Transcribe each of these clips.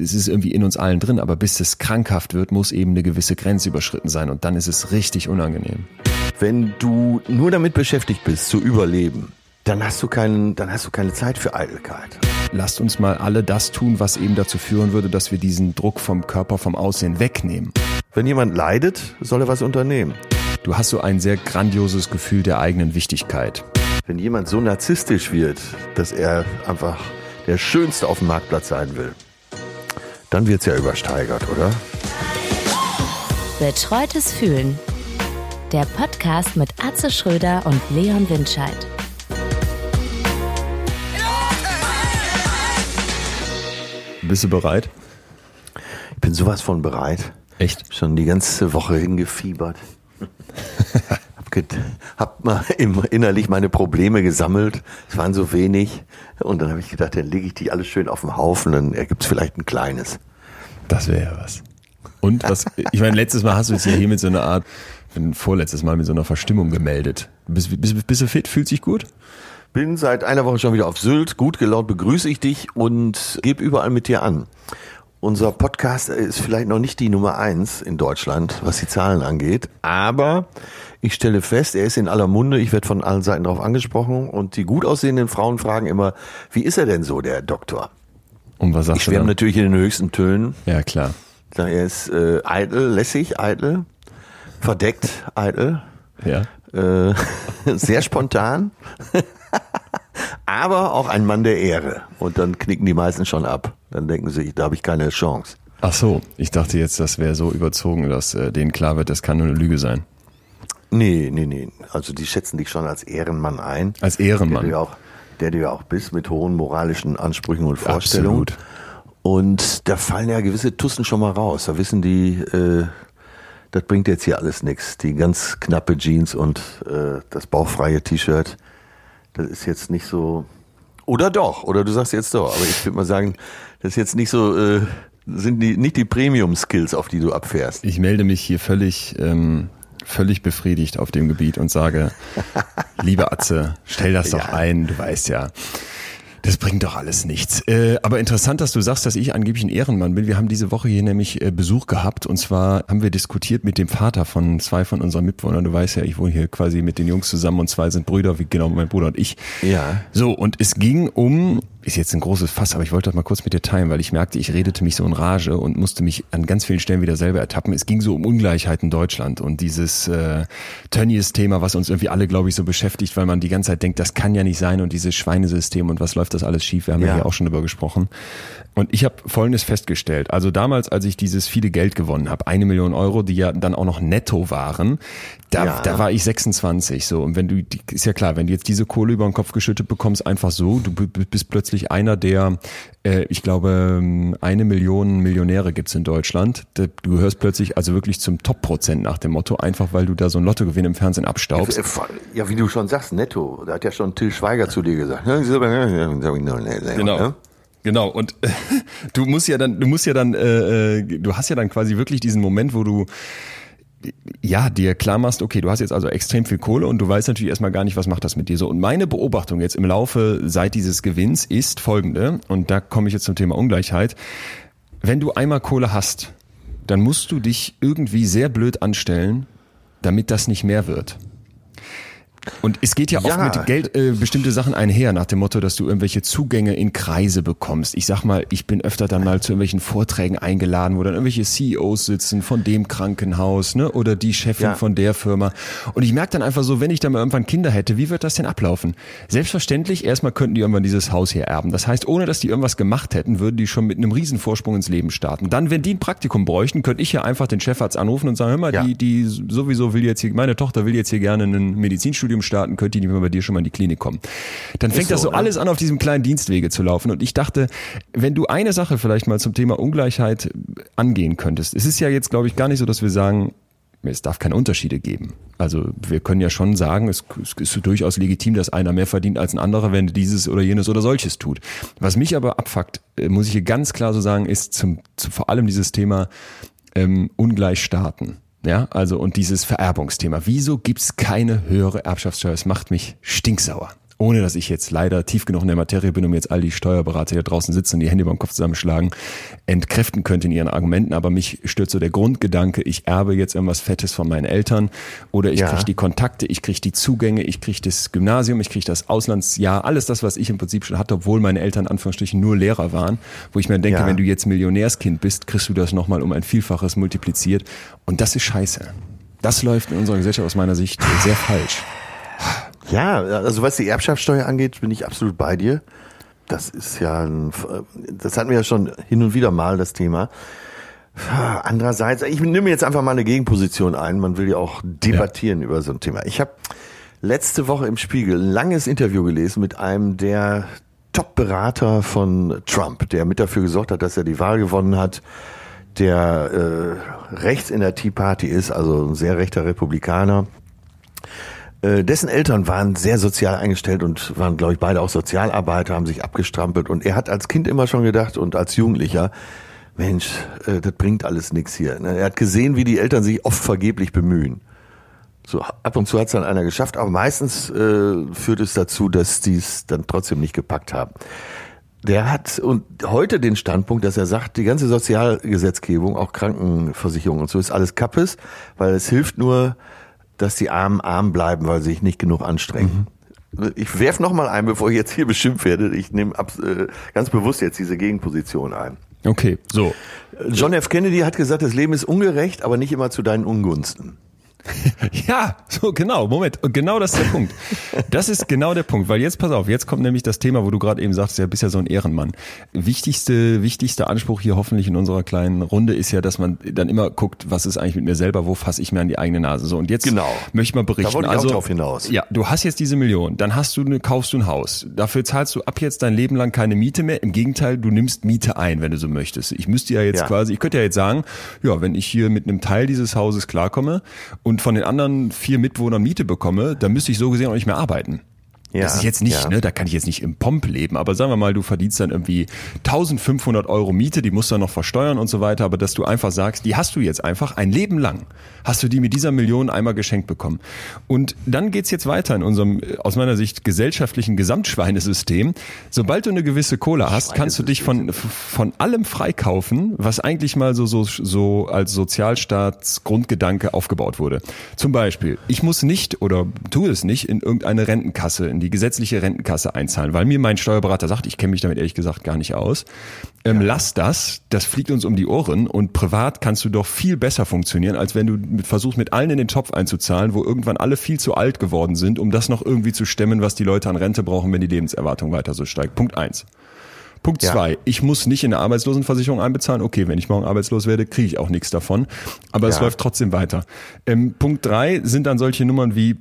es ist irgendwie in uns allen drin, aber bis es krankhaft wird, muss eben eine gewisse Grenze überschritten sein und dann ist es richtig unangenehm. Wenn du nur damit beschäftigt bist, zu überleben, dann hast du keinen, dann hast du keine Zeit für Eitelkeit. Lasst uns mal alle das tun, was eben dazu führen würde, dass wir diesen Druck vom Körper, vom Aussehen wegnehmen. Wenn jemand leidet, soll er was unternehmen. Du hast so ein sehr grandioses Gefühl der eigenen Wichtigkeit. Wenn jemand so narzisstisch wird, dass er einfach der Schönste auf dem Marktplatz sein will, dann wird's ja übersteigert, oder? Betreutes Fühlen. Der Podcast mit Atze Schröder und Leon Windscheid. Bist du bereit? Ich bin sowas von bereit. Echt? Schon die ganze Woche hingefiebert. hab, mal im, innerlich meine Probleme gesammelt. Es waren so wenig. Und dann habe ich gedacht, dann lege ich die alles schön auf den Haufen, dann ergibt es vielleicht ein kleines. Das wäre ja was. Und was, ich meine, letztes Mal hast du es ja hier mit so einer Art, vorletztes Mal mit so einer Verstimmung gemeldet. Bist, bist, bist du fit? Fühlt sich gut? Bin seit einer Woche schon wieder auf Sylt. Gut gelaunt begrüße ich dich und gebe überall mit dir an. Unser Podcast ist vielleicht noch nicht die Nummer eins in Deutschland, was die Zahlen angeht. Aber ich stelle fest, er ist in aller Munde. Ich werde von allen Seiten darauf angesprochen. Und die gut aussehenden Frauen fragen immer, wie ist er denn so, der Doktor? Und was sagst Ich du schwärme natürlich in den höchsten Tönen. Ja, klar. Ich Er ist äh, eitel, lässig, eitel, verdeckt, eitel, Ja. äh, sehr spontan, aber auch ein Mann der Ehre. Und dann knicken die meisten schon ab. Dann denken sie, da habe ich keine Chance. Ach so, ich dachte jetzt, das wäre so überzogen, dass äh, denen klar wird, das kann nur eine Lüge sein. Nee, nee, nee. Also die schätzen dich schon als Ehrenmann ein. Als Der du Ehrenmann. ja auch, der du ja auch bist, mit hohen moralischen Ansprüchen und Vorstellungen. Absolut. Und da fallen ja gewisse Tussen schon mal raus. Da wissen die, äh, das bringt jetzt hier alles nichts. Die ganz knappe Jeans und äh, das bauchfreie T-Shirt, das ist jetzt nicht so. Oder doch, oder du sagst jetzt doch. Aber ich würde mal sagen, das ist jetzt nicht so, äh, sind die nicht die Premium-Skills, auf die du abfährst. Ich melde mich hier völlig, ähm, völlig befriedigt auf dem Gebiet und sage, liebe Atze, stell das doch Ja. ein, du weißt ja. Das bringt doch alles nichts. Äh, aber interessant, dass du sagst, dass ich angeblich ein Ehrenmann bin. Wir haben diese Woche hier nämlich äh, Besuch gehabt und zwar haben wir diskutiert mit dem Vater von zwei von unseren Mitwohnern. Du weißt ja, ich wohne hier quasi mit den Jungs zusammen und zwei sind Brüder, wie genau mein Bruder und ich. Ja. So, und es ging um, ist jetzt ein großes Fass, aber ich wollte das mal kurz mit dir teilen, weil ich merkte, ich redete mich so in Rage und musste mich an ganz vielen Stellen wieder selber ertappen. Es ging so um Ungleichheit in Deutschland und dieses äh, Tönnies-Thema, was uns irgendwie alle, glaube ich, so beschäftigt, weil man die ganze Zeit denkt, das kann ja nicht sein und dieses Schweinesystem und was läuft das alles schief. Wir haben ja, Ja. hier auch schon drüber gesprochen. Und ich habe Folgendes festgestellt. Also damals, als ich dieses viele Geld gewonnen habe, eine Million Euro, die ja dann auch noch netto waren, da, Ja. da war ich 26 so. Und wenn du, ist ja klar, wenn du jetzt diese Kohle über den Kopf geschüttet bekommst, einfach so, du bist plötzlich einer der, äh, ich glaube, ähm, eine Million Millionäre gibt's in Deutschland. Du gehörst plötzlich also wirklich zum Top-Prozent nach dem Motto, einfach weil du da so ein Lottogewinn im Fernsehen abstaubst. Äh, Ja, wie du schon sagst, netto. Da hat ja schon Till Schweiger zu dir gesagt. Genau. Genau und du musst ja dann, du musst ja dann, äh, äh, du hast ja dann quasi wirklich diesen Moment, wo du ja dir klar machst, okay, du hast jetzt also extrem viel Kohle und du weißt natürlich erstmal gar nicht, was macht das mit dir so. Und meine Beobachtung jetzt im Laufe seit dieses Gewinns ist folgende und da komme ich jetzt zum Thema Ungleichheit. Wenn du einmal Kohle hast, dann musst du dich irgendwie sehr blöd anstellen, damit das nicht mehr wird. Und es geht ja, Ja. oft mit Geld äh, bestimmte Sachen einher, nach dem Motto, dass du irgendwelche Zugänge in Kreise bekommst. Ich sag mal, ich bin öfter dann mal zu irgendwelchen Vorträgen eingeladen, wo dann irgendwelche CEOs sitzen von dem Krankenhaus, ne, oder die Chefin Ja. von der Firma. Und ich merke dann einfach so, wenn ich dann mal irgendwann Kinder hätte, wie wird das denn ablaufen? Selbstverständlich, erstmal könnten die irgendwann dieses Haus hier erben. Das heißt, ohne dass die irgendwas gemacht hätten, würden die schon mit einem riesen Vorsprung ins Leben starten. Dann, wenn die ein Praktikum bräuchten, könnte ich ja einfach den Chefarzt anrufen und sagen, hör mal, Ja. die, die sowieso will jetzt hier, meine Tochter will jetzt hier gerne ein Medizinstudium starten, könnte die nicht mal bei dir schon mal in die Klinik kommen. Dann fängt das so, so ne? alles an, auf diesem kleinen Dienstwege zu laufen. Und ich dachte, wenn du eine Sache vielleicht mal zum Thema Ungleichheit angehen könntest, es ist ja jetzt, glaube ich, gar nicht so, dass wir sagen, es darf keine Unterschiede geben. Also wir können ja schon sagen, es ist durchaus legitim, dass einer mehr verdient als ein anderer, wenn er dieses oder jenes oder solches tut. Was mich aber abfuckt, äh, muss ich hier ganz klar so sagen, ist zum, zu, vor allem dieses Thema ähm, ungleich starten. Ja, also und dieses Vererbungsthema. Wieso gibt's keine höhere Erbschaftssteuer? Es macht mich stinksauer. Ohne dass ich jetzt leider tief genug in der Materie bin, um jetzt all die Steuerberater, die da draußen sitzen und die Hände beim Kopf zusammenschlagen, entkräften könnte in ihren Argumenten. Aber mich stört so der Grundgedanke, ich erbe jetzt irgendwas Fettes von meinen Eltern oder ich Ja. kriege die Kontakte, ich kriege die Zugänge, ich kriege das Gymnasium, ich kriege das Auslandsjahr, alles das, was ich im Prinzip schon hatte, obwohl meine Eltern Anführungsstrichen nur Lehrer waren, wo ich mir denke, Ja. wenn du jetzt Millionärskind bist, kriegst du das nochmal um ein Vielfaches multipliziert. Und das ist scheiße. Das läuft in unserer Gesellschaft aus meiner Sicht sehr falsch. Ja, also was die Erbschaftssteuer angeht, bin ich absolut bei dir. Das ist ja, ein, das hatten wir ja schon hin und wieder mal das Thema. Andererseits, ich nehme jetzt einfach mal eine Gegenposition ein. Man will ja auch debattieren über so ein Thema. Ich habe letzte Woche im Spiegel ein langes Interview gelesen mit einem der Top-Berater von Trump, der mit dafür gesorgt hat, dass er die Wahl gewonnen hat, der äh, rechts in der Tea Party ist, also ein sehr rechter Republikaner. Äh, dessen Eltern waren sehr sozial eingestellt und waren, glaube ich, beide auch Sozialarbeiter, haben sich abgestrampelt. Und er hat als Kind immer schon gedacht und als Jugendlicher, Mensch, äh, das bringt alles nichts hier. ne? Er hat gesehen, wie die Eltern sich oft vergeblich bemühen. So ab und zu hat es dann einer geschafft, aber meistens äh, führt es dazu, dass die es dann trotzdem nicht gepackt haben. Der hat und heute den Standpunkt, dass er sagt, die ganze Sozialgesetzgebung, auch Krankenversicherung und so ist alles Kappes, weil es hilft nur, dass die Armen arm bleiben, weil sie sich nicht genug anstrengen. Ich werf noch mal ein, bevor ich jetzt hier beschimpft werde. Ich nehme äh, ganz bewusst jetzt diese Gegenposition ein. Okay, so. John F. Kennedy hat gesagt, das Leben ist ungerecht, aber nicht immer zu deinen Ungunsten. Ja, so genau, Moment. Und genau das ist der Punkt. Das ist genau der Punkt, weil jetzt pass auf, jetzt kommt nämlich das Thema, wo du gerade eben sagst, ja, bist ja so ein Ehrenmann. Wichtigste, wichtigster Anspruch hier hoffentlich in unserer kleinen Runde ist ja, dass man dann immer guckt, was ist eigentlich mit mir selber, wo fasse ich mir an die eigene Nase. So und jetzt Genau. möchte ich mal berichten. Da wollte ich auch also, drauf hinaus. Ja, du hast jetzt diese Million, dann hast du eine, kaufst du ein Haus. Dafür zahlst du ab jetzt dein Leben lang keine Miete mehr. Im Gegenteil, du nimmst Miete ein, wenn du so möchtest. Ich müsste ja jetzt Ja. quasi, ich könnte ja jetzt sagen, ja, wenn ich hier mit einem Teil dieses Hauses klarkomme und von den anderen vier Mitwohnern Miete bekomme, dann müsste ich so gesehen auch nicht mehr arbeiten. Ja, das ist jetzt nicht, ja. ne, da kann ich jetzt nicht im Pomp leben, aber sagen wir mal, du verdienst dann irgendwie 1500 Euro Miete, die musst du dann noch versteuern und so weiter, aber dass du einfach sagst, die hast du jetzt einfach ein Leben lang, hast du die mit dieser Million einmal geschenkt bekommen. Und dann geht's jetzt weiter in unserem, äh, aus meiner Sicht, gesellschaftlichen Gesamtschweinesystem. Sobald du eine gewisse Kohle hast, kannst du dich von, von allem freikaufen, was eigentlich mal so, so, so als Sozialstaatsgrundgedanke aufgebaut wurde. Zum Beispiel, ich muss nicht oder tue es nicht in irgendeine Rentenkasse, in die gesetzliche Rentenkasse einzahlen, weil mir mein Steuerberater sagt, ich kenne mich damit ehrlich gesagt gar nicht aus. Ähm, Lass das, das fliegt uns um die Ohren und privat kannst du doch viel besser funktionieren, als wenn du mit, versuchst, mit allen in den Topf einzuzahlen, wo irgendwann alle viel zu alt geworden sind, um das noch irgendwie zu stemmen, was die Leute an Rente brauchen, wenn die Lebenserwartung weiter so steigt. Punkt eins. Punkt Ja. zwei, ich muss nicht in eine Arbeitslosenversicherung einbezahlen. Okay, wenn ich morgen arbeitslos werde, kriege ich auch nichts davon. Aber es Ja. läuft trotzdem weiter. Ähm, Punkt drei sind dann solche Nummern wie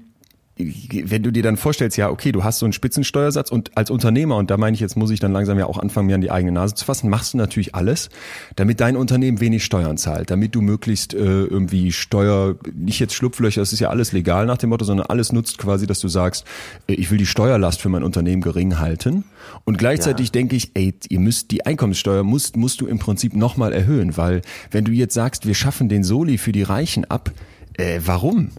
wenn du dir dann vorstellst, ja, okay, du hast so einen Spitzensteuersatz und als Unternehmer, und da meine ich, jetzt muss ich dann langsam ja auch anfangen, mir an die eigene Nase zu fassen, machst du natürlich alles, damit dein Unternehmen wenig Steuern zahlt, damit du möglichst äh, irgendwie Steuer, nicht jetzt Schlupflöcher, das ist ja alles legal nach dem Motto, sondern alles nutzt quasi, dass du sagst, äh, ich will die Steuerlast für mein Unternehmen gering halten. Und gleichzeitig denke ich, ey, ihr müsst die Einkommenssteuer musst, musst du im Prinzip nochmal erhöhen, weil wenn du jetzt sagst, wir schaffen den Soli für die Reichen ab, äh, warum?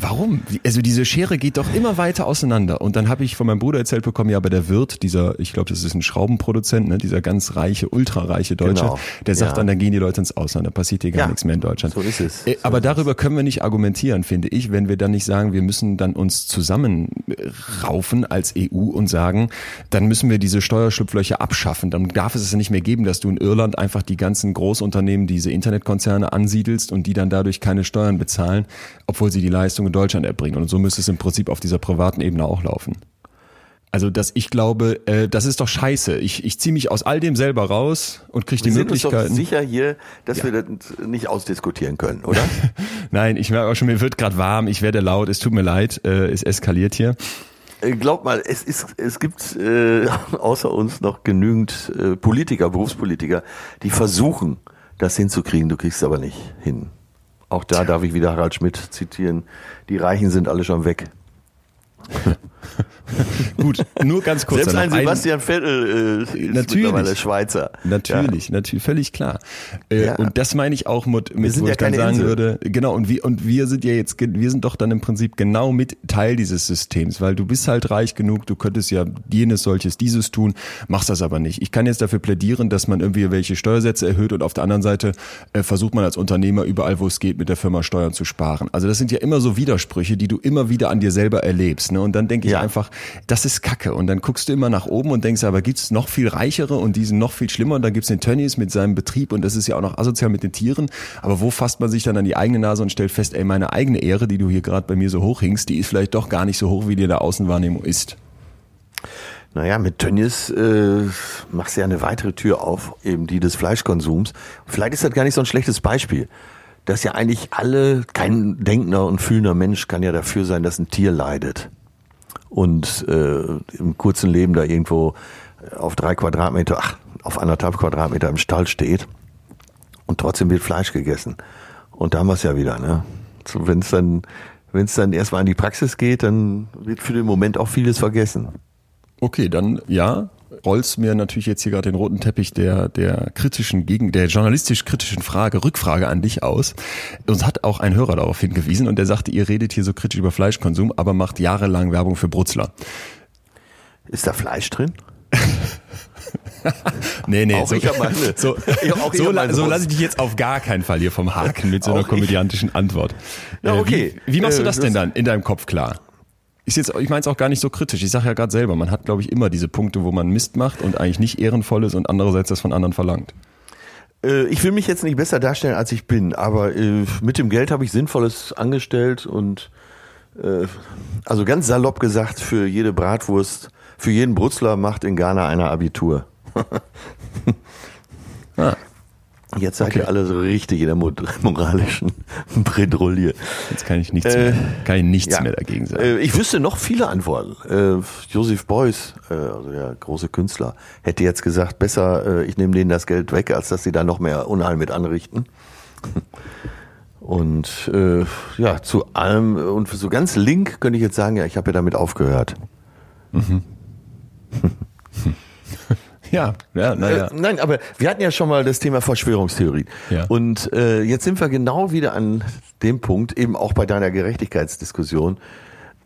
Warum? Also diese Schere geht doch immer weiter auseinander. Und dann habe ich von meinem Bruder erzählt bekommen, ja, aber der Wirt, dieser, ich glaube, das ist ein Schraubenproduzent, ne, dieser ganz reiche, ultrareiche Deutsche, Genau. der sagt Ja. dann, dann gehen die Leute ins Ausland, da passiert hier gar Ja. nichts mehr in Deutschland. So ist es. Äh, So aber darüber können wir nicht argumentieren, finde ich, wenn wir dann nicht sagen, wir müssen dann uns zusammenraufen als EU und sagen, dann müssen wir diese Steuerschlupflöcher abschaffen. Dann darf es es nicht mehr geben, dass du in Irland einfach die ganzen Großunternehmen, diese Internetkonzerne ansiedelst und die dann dadurch keine Steuern bezahlen, obwohl sie die Leistung in Deutschland erbringen. Und so müsste es im Prinzip auf dieser privaten Ebene auch laufen. Also, dass ich glaube, äh, das ist doch scheiße. Ich, ich ziehe mich aus all dem selber raus und kriege die Wir sind uns doch sicher hier, dass wir das nicht ausdiskutieren können, oder? Nein, ich merke auch schon, mir wird gerade warm, ich werde laut, es tut mir leid, äh, es eskaliert hier. Äh, Glaub mal, es ist, es gibt äh, außer uns noch genügend äh, Politiker, Berufspolitiker, die versuchen, das hinzukriegen. Du kriegst es aber nicht hin. Auch da darf ich wieder Harald Schmidt zitieren. Die Reichen sind alle schon weg. Gut, nur ganz kurz. Selbst ein Sebastian Vettel äh, ist Natürlich. mittlerweile Schweizer. Natürlich, natürlich, völlig klar. Äh, Ja. Und das meine ich auch mit, mit sind wo ja ich dann sagen Insel. würde, genau, und wir, und wir sind ja jetzt, wir sind doch dann im Prinzip genau mit Teil dieses Systems, weil du bist halt reich genug, du könntest ja jenes, solches, dieses tun, machst das aber nicht. Ich kann jetzt dafür plädieren, dass man irgendwie welche Steuersätze erhöht und auf der anderen Seite äh, versucht man als Unternehmer überall, wo es geht, mit der Firma Steuern zu sparen. Also das sind ja immer so Widersprüche, die du immer wieder an dir selber erlebst. Ne? Und dann denke ich Ja. einfach, das ist Kacke. Und dann guckst du immer nach oben und denkst, aber gibt's noch viel reichere und die sind noch viel schlimmer. Und dann gibt's den Tönnies mit seinem Betrieb und das ist ja auch noch asozial mit den Tieren. Aber wo fasst man sich dann an die eigene Nase und stellt fest, ey, meine eigene Ehre, die du hier gerade bei mir so hochhingst, die ist vielleicht doch gar nicht so hoch, wie dir der Außenwahrnehmung ist. Naja, mit Tönnies äh, machst du ja eine weitere Tür auf, eben die des Fleischkonsums. Vielleicht ist das gar nicht so ein schlechtes Beispiel. Dass ja eigentlich alle, kein denkender und fühlender Mensch kann ja dafür sein, dass ein Tier leidet. Und äh, im kurzen Leben da irgendwo auf drei Quadratmeter, ach, auf anderthalb Quadratmeter im Stall steht. Und trotzdem wird Fleisch gegessen. Und da haben wir es ja wieder, ne? So, wenn es dann, wenn es dann erstmal in die Praxis geht, dann wird für den Moment auch vieles vergessen. Okay, dann ja, rollst mir natürlich jetzt hier gerade den roten Teppich der, der kritischen Gegen, der journalistisch kritischen Frage, Rückfrage an dich aus. Uns hat auch ein Hörer darauf hingewiesen und der sagte, ihr redet hier so kritisch über Fleischkonsum, aber macht jahrelang Werbung für Brutzler. Ist da Fleisch drin? Nee, nee, Auch so, meine. so, auch so, la- so lasse ich dich jetzt auf gar keinen Fall hier vom Haken mit so einer komödiantischen Antwort. Ja, Äh, okay. Wie, wie machst du Äh, das das- denn dann in deinem Kopf klar? Ist jetzt, ich meine es auch gar nicht so kritisch. Ich sage ja gerade selber, man hat, glaube ich, immer diese Punkte, wo man Mist macht und eigentlich nicht ehrenvoll ist und andererseits das von anderen verlangt. Äh, ich will mich jetzt nicht besser darstellen, als ich bin, aber äh, mit dem Geld habe ich Sinnvolles angestellt und äh, also ganz salopp gesagt, für jede Bratwurst, für jeden Brutzler macht in Ghana einer Abitur. Ah. Jetzt seid Okay. ihr alle so richtig in der mo- moralischen Bredouille. Jetzt kann ich nichts, Äh, mehr, kann ich nichts ja. mehr dagegen sagen. Äh, ich wüsste noch viele Antworten. Äh, Joseph Beuys, äh, also der große Künstler, hätte jetzt gesagt, besser, ich nehme denen das Geld weg, als dass sie da noch mehr Unheil mit anrichten. Und äh, ja, zu allem und so ganz link könnte ich jetzt sagen, ja, ich habe ja damit aufgehört. Ja, ja, naja. Äh, nein, aber wir hatten ja schon mal das Thema Verschwörungstheorie. Ja. Und äh, jetzt sind wir genau wieder an dem Punkt, eben auch bei deiner Gerechtigkeitsdiskussion.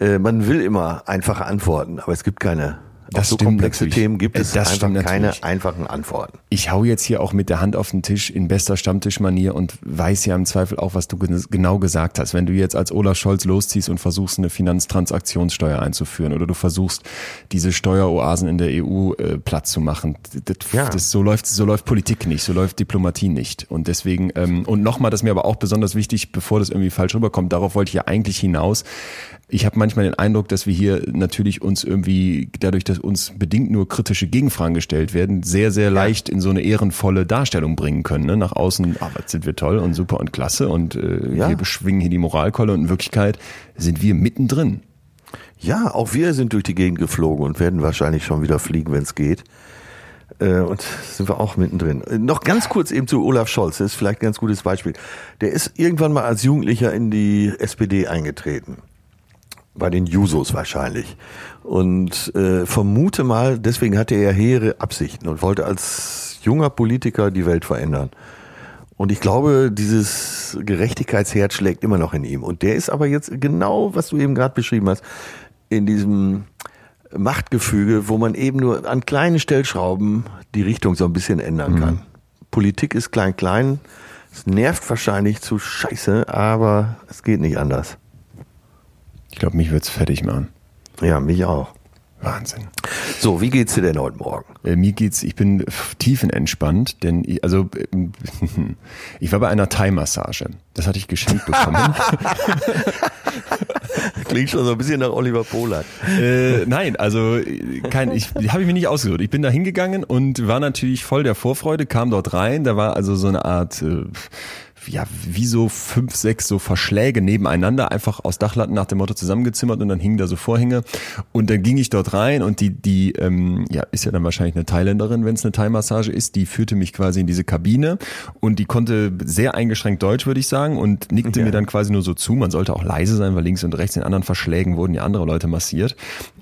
Äh, man will immer einfache Antworten, aber es gibt keine. Das so komplexe natürlich. Themen gibt Äh, es das einfach keine natürlich. einfachen Antworten. Ich hau jetzt hier auch mit der Hand auf den Tisch in bester Stammtischmanier und weiß ja im Zweifel auch, was du gen- genau gesagt hast. Wenn du jetzt als Olaf Scholz losziehst und versuchst, eine Finanztransaktionssteuer einzuführen oder du versuchst, diese Steueroasen in der EU äh, platt zu machen, das, Ja. das, so läuft so läuft Politik nicht, so läuft Diplomatie nicht. Und deswegen ähm, und nochmal, das ist mir aber auch besonders wichtig, bevor das irgendwie falsch rüberkommt. Darauf wollte ich ja eigentlich hinaus. Ich habe manchmal den Eindruck, dass wir hier natürlich uns irgendwie dadurch, dass uns bedingt nur kritische Gegenfragen gestellt werden, sehr sehr leicht in so eine ehrenvolle Darstellung bringen können. Ne? Nach außen, ah, was sind wir toll und super und klasse und äh, Ja. wir beschwingen hier die Moralkeule und in Wirklichkeit sind wir mittendrin. Ja, auch wir sind durch die Gegend geflogen und werden wahrscheinlich schon wieder fliegen, wenn es geht. Äh, Und sind wir auch mittendrin. Äh, Noch ganz kurz eben zu Olaf Scholz, das ist vielleicht ein ganz gutes Beispiel. Der ist irgendwann mal als Jugendlicher in die SPD eingetreten. Bei den Jusos wahrscheinlich. Und äh, vermute mal, deswegen hatte er hehre Absichten und wollte als junger Politiker die Welt verändern. Und ich glaube, dieses Gerechtigkeitsherz schlägt immer noch in ihm. Und der ist aber jetzt genau, was du eben gerade beschrieben hast, in diesem Machtgefüge, wo man eben nur an kleinen Stellschrauben die Richtung so ein bisschen ändern kann. Politik ist klein, klein. Es nervt wahrscheinlich zu scheiße, aber es geht nicht anders. Ich glaube, mich wird's fertig machen. Ja, mich auch. Wahnsinn. So, wie geht's dir denn heute Morgen? Äh, mir geht's, ich bin tiefenentspannt, denn ich, also ähm, ich war bei einer Thai-Massage. Das hatte ich geschenkt bekommen. Klingt schon so ein bisschen nach Oliver Polak. äh, nein, also kein, ich habe ich mir nicht ausgesucht. Ich bin da hingegangen und war natürlich voll der Vorfreude, kam dort rein. Da war also so eine Art äh, ja, wie so fünf, sechs so Verschläge nebeneinander, einfach aus Dachlatten nach dem Motto zusammengezimmert und dann hingen da so Vorhänge. Und dann ging ich dort rein und die, die, ähm, ja, ist ja dann wahrscheinlich eine Thailänderin, wenn es eine Thai-Massage ist, die führte mich quasi in diese Kabine und die konnte sehr eingeschränkt Deutsch, würde ich sagen, und nickte Ja. mir dann quasi nur so zu. Man sollte auch leise sein, weil links und rechts in anderen Verschlägen wurden ja andere Leute massiert.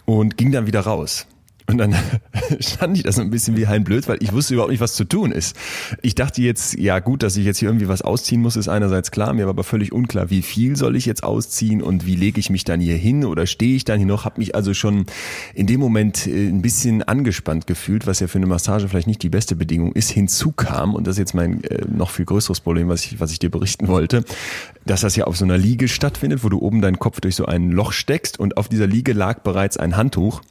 und ging dann wieder raus. Und dann stand ich da so ein bisschen wie Hein Blöd, weil ich wusste überhaupt nicht, was zu tun ist. Ich dachte jetzt, ja gut, dass ich jetzt hier irgendwie was ausziehen muss, ist einerseits klar, mir war aber völlig unklar, wie viel soll ich jetzt ausziehen und wie lege ich mich dann hier hin oder stehe ich dann hier noch, habe mich also schon in dem Moment äh, ein bisschen angespannt gefühlt, was ja für eine Massage vielleicht nicht die beste Bedingung ist, hinzukam. Und das ist jetzt mein äh, noch viel größeres Problem, was ich, was ich dir berichten wollte, dass das ja auf so einer Liege stattfindet, wo du oben deinen Kopf durch so ein Loch steckst und auf dieser Liege lag bereits ein Handtuch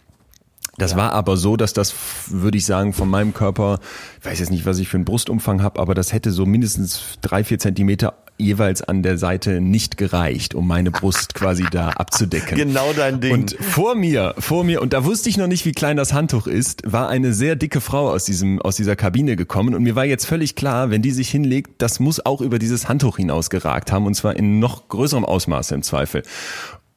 das ja. war aber so, dass das, würde ich sagen, von meinem Körper, ich weiß jetzt nicht, was ich für einen Brustumfang habe, aber das hätte so mindestens drei, vier Zentimeter jeweils an der Seite nicht gereicht, um meine Brust quasi da abzudecken. Genau dein Ding. Und vor mir, vor mir, und da wusste ich noch nicht, wie klein das Handtuch ist, war eine sehr dicke Frau aus diesem, aus dieser Kabine gekommen und mir war jetzt völlig klar, wenn die sich hinlegt, das muss auch über dieses Handtuch hinaus geragt haben und zwar in noch größerem Ausmaße im Zweifel.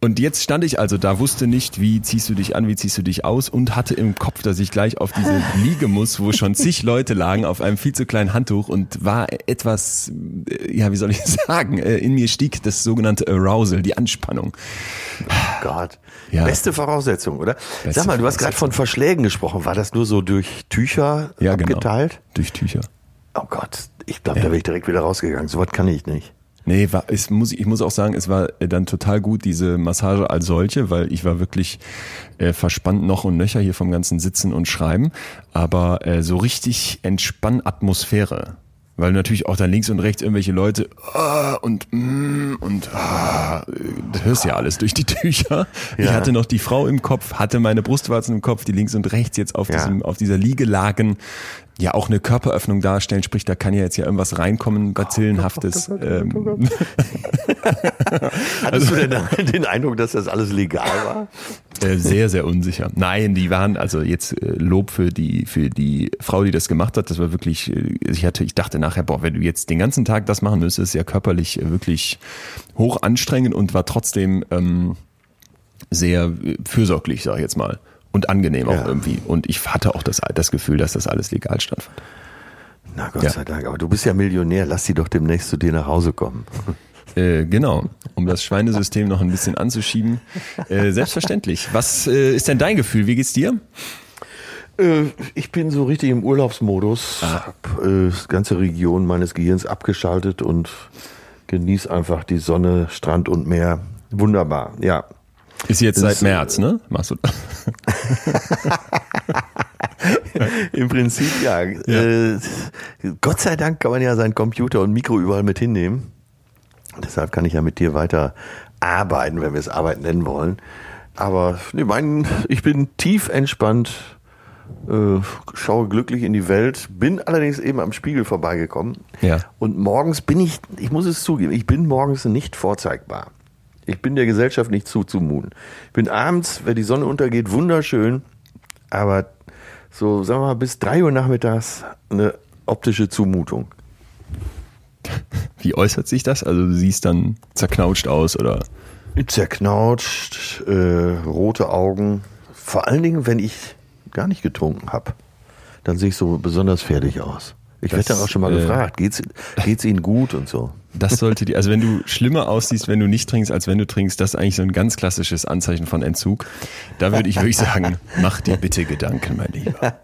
Und jetzt stand ich also da, wusste nicht, wie ziehst du dich an, wie ziehst du dich aus und hatte im Kopf, dass ich gleich auf diese Liege muss, wo schon zig Leute lagen auf einem viel zu kleinen Handtuch und war etwas, äh, ja, wie soll ich sagen, äh, in mir stieg das sogenannte Arousal, die Anspannung. Oh Gott. Ja. Beste Voraussetzung, oder? Beste Sag mal, du hast gerade von Verschlägen gesprochen. War das nur so durch Tücher ja, genau. abgeteilt? Genau. Durch Tücher. Oh Gott, ich glaube, ja. da wäre ich direkt wieder rausgegangen. So was kann ich nicht. Nee, war, es muss, ich muss auch sagen, es war dann total gut, diese Massage als solche, weil ich war wirklich äh, verspannt noch und nöcher hier vom ganzen Sitzen und Schreiben. Aber äh, so richtig entspannt Atmosphäre. Weil natürlich auch dann links und rechts irgendwelche Leute oh, und mm, und oh, das hörst ja alles durch die Tücher. Ja. Ich hatte noch die Frau im Kopf, hatte meine Brustwarzen im Kopf, die links und rechts jetzt auf ja. diesem auf dieser Liege lagen ja auch eine Körperöffnung darstellen, sprich, da kann ja jetzt ja irgendwas reinkommen, Bazillenhaftes. Ähm. Hattest du denn den Eindruck, dass das alles legal war? Äh, sehr, sehr unsicher. Nein, die waren, also jetzt äh, Lob für die, für die Frau, die das gemacht hat, das war wirklich, äh, ich hatte, ich dachte nachher, boah, wenn du jetzt den ganzen Tag das machen müsstest, ist ja körperlich wirklich hoch anstrengend und war trotzdem ähm, sehr fürsorglich, sag ich jetzt mal und angenehm ja. auch irgendwie. Und ich hatte auch das, das Gefühl, dass das alles legal stattfand. Na Gott ja. sei Dank, aber du bist ja Millionär, lass sie doch demnächst zu dir nach Hause kommen. Äh, genau, um das Schweinesystem noch ein bisschen anzuschieben. Äh, selbstverständlich. Was äh, ist denn dein Gefühl? Wie geht's dir? Äh, ich bin so richtig im Urlaubsmodus, ah. hab äh, die ganze Region meines Gehirns abgeschaltet und genieße einfach die Sonne, Strand und Meer. Wunderbar, ja. Ist jetzt seit ist, März, ne? Machst du? Im Prinzip ja. ja. Äh, Gott sei Dank kann man ja seinen Computer und Mikro überall mit hinnehmen. Deshalb kann ich ja mit dir weiter arbeiten, wenn wir es Arbeit nennen wollen. Aber nee, mein, ich bin tief entspannt, äh, schaue glücklich in die Welt, bin allerdings eben am Spiegel vorbeigekommen. Ja. Und morgens bin ich, ich muss es zugeben, ich bin morgens nicht vorzeigbar. Ich bin der Gesellschaft nicht zuzumuten. Ich bin abends, wenn die Sonne untergeht, wunderschön, aber so, sagen wir mal, bis drei Uhr nachmittags eine optische Zumutung. Wie äußert sich das? Also du siehst dann zerknautscht aus oder? Zerknautscht, äh, rote Augen. Vor allen Dingen, wenn ich gar nicht getrunken habe, dann sehe ich so besonders fertig aus. Ich werde dann auch schon mal äh, gefragt, geht's, geht's Ihnen gut und so. Das sollte die, also wenn du schlimmer aussiehst, wenn du nicht trinkst, als wenn du trinkst, das ist eigentlich so ein ganz klassisches Anzeichen von Entzug. Da würde ich wirklich sagen, mach dir bitte Gedanken, mein Lieber.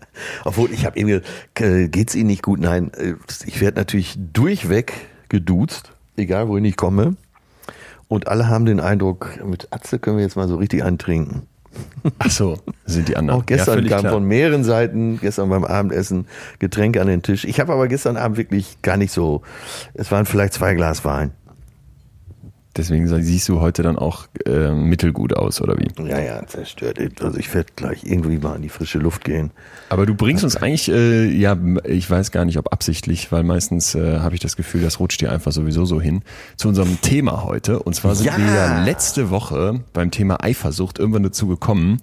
Obwohl, ich habe irgendwie, äh, geht's Ihnen nicht gut? Nein, äh, ich werde natürlich durchweg geduzt, egal wohin ich komme. Und alle haben den Eindruck, mit Atze können wir jetzt mal so richtig eintrinken. Ach so, sind die anderen. Auch gestern ja, kam klar. von mehreren Seiten, gestern beim Abendessen, Getränke an den Tisch. Ich habe aber gestern Abend wirklich gar nicht so, es waren vielleicht zwei Glas Wein. Deswegen siehst du heute dann auch äh, mittelgut aus, oder wie? Ja, ja, zerstört. Also ich werde gleich irgendwie mal in die frische Luft gehen. Aber du bringst uns eigentlich, äh, ja, ich weiß gar nicht, ob absichtlich, weil meistens äh, habe ich das Gefühl, das rutscht dir einfach sowieso so hin, zu unserem Thema heute. Und zwar sind ja. wir ja letzte Woche beim Thema Eifersucht irgendwann dazu gekommen,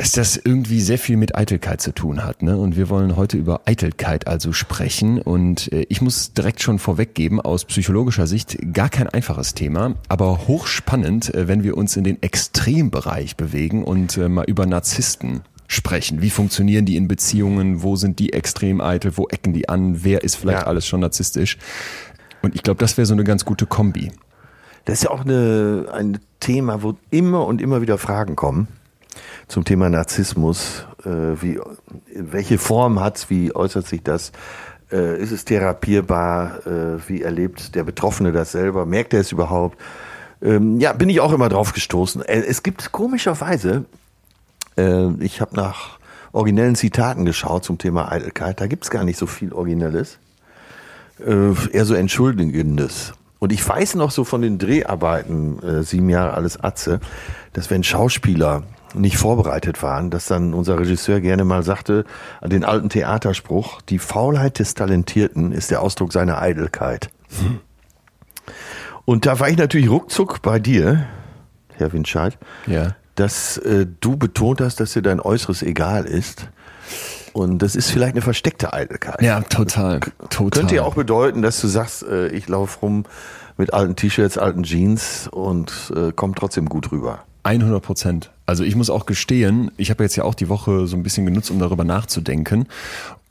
dass das irgendwie sehr viel mit Eitelkeit zu tun hat. Ne? Und wir wollen heute über Eitelkeit also sprechen. Und äh, ich muss direkt schon vorweggeben, aus psychologischer Sicht gar kein einfaches Thema, aber hochspannend, äh, wenn wir uns in den Extrembereich bewegen und äh, mal über Narzissten sprechen. Wie funktionieren die in Beziehungen? Wo sind die extrem eitel? Wo ecken die an? Wer ist vielleicht ja. alles schon narzisstisch? Und ich glaube, das wäre so eine ganz gute Kombi. Das ist ja auch eine, ein Thema, wo immer und immer wieder Fragen kommen. Zum Thema Narzissmus. Äh, wie, welche Form hat's? Wie äußert sich das? Äh, ist es therapierbar? Äh, wie erlebt der Betroffene das selber? Merkt er es überhaupt? Ähm, ja, bin ich auch immer drauf gestoßen. Äh, es gibt komischerweise, äh, ich habe nach originellen Zitaten geschaut zum Thema Eitelkeit. Da gibt's gar nicht so viel Originelles. Äh, eher so Entschuldigendes. Und ich weiß noch so von den Dreharbeiten, äh, sieben Jahre alles Atze, dass wenn Schauspieler nicht vorbereitet waren, dass dann unser Regisseur gerne mal sagte, an den alten Theaterspruch, die Faulheit des Talentierten ist der Ausdruck seiner Eitelkeit. Hm. Und da war ich natürlich ruckzuck bei dir, Herr Winscheid, ja. dass äh, du betont hast, dass dir dein Äußeres egal ist. Und das ist vielleicht eine versteckte Eitelkeit. Ja, total. total. Könnte ja auch bedeuten, dass du sagst, äh, ich laufe rum mit alten T-Shirts, alten Jeans und äh, komme trotzdem gut rüber. 100 Prozent. Also ich muss auch gestehen, ich habe jetzt ja auch die Woche so ein bisschen genutzt, um darüber nachzudenken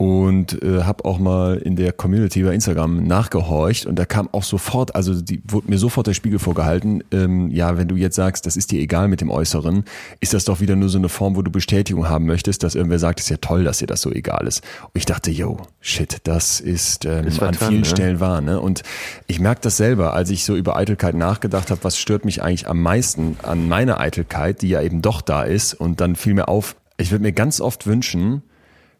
und äh, habe auch mal in der Community bei Instagram nachgehorcht und da kam auch sofort, also die wurde mir sofort der Spiegel vorgehalten, ähm, ja, wenn du jetzt sagst, das ist dir egal mit dem Äußeren, ist das doch wieder nur so eine Form, wo du Bestätigung haben möchtest, dass irgendwer sagt, es ist ja toll, dass dir das so egal ist. Und ich dachte, yo, shit, das ist, ähm, ist an vielen ne? Stellen wahr. Ne? Und ich merke das selber, als ich so über Eitelkeit nachgedacht habe, was stört mich eigentlich am meisten an meiner Eitelkeit, die ja eben doch da ist und dann fiel mir auf, ich würde mir ganz oft wünschen,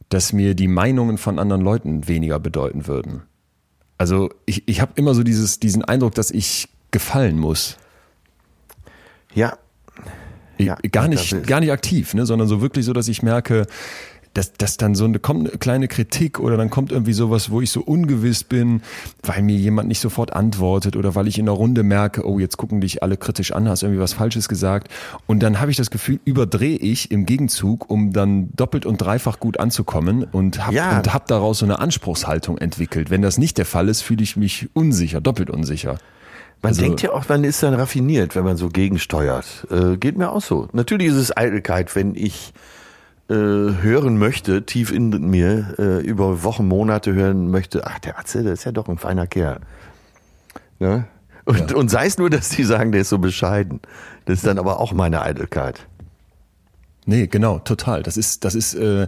dass mir die Meinungen von anderen Leuten weniger bedeuten würden. Also ich, ich habe immer so dieses, diesen Eindruck, dass ich gefallen muss. Ja. ja gar nicht, gar nicht aktiv, ne, sondern so wirklich so, dass ich merke, dass, dass dann so eine, kommt eine kleine Kritik oder dann kommt irgendwie sowas, wo ich so ungewiss bin, weil mir jemand nicht sofort antwortet oder weil ich in der Runde merke, oh, jetzt gucken dich alle kritisch an, hast irgendwie was Falsches gesagt. Und dann habe ich das Gefühl, überdrehe ich im Gegenzug, um dann doppelt und dreifach gut anzukommen und habe ja. hab daraus so eine Anspruchshaltung entwickelt. Wenn das nicht der Fall ist, fühle ich mich unsicher, doppelt unsicher. Man also, denkt ja auch, man ist dann raffiniert, wenn man so gegensteuert. Äh, geht mir auch so. Natürlich ist es Eitelkeit, wenn ich äh, hören möchte, tief in mir, äh, über Wochen, Monate hören möchte, ach, der Atze, der ist ja doch ein feiner Kerl. Ne? Und, ja. und sei es nur, dass die sagen, der ist so bescheiden. Das ist dann aber auch meine Eitelkeit. Nee, genau, total. Das ist, das ist, äh,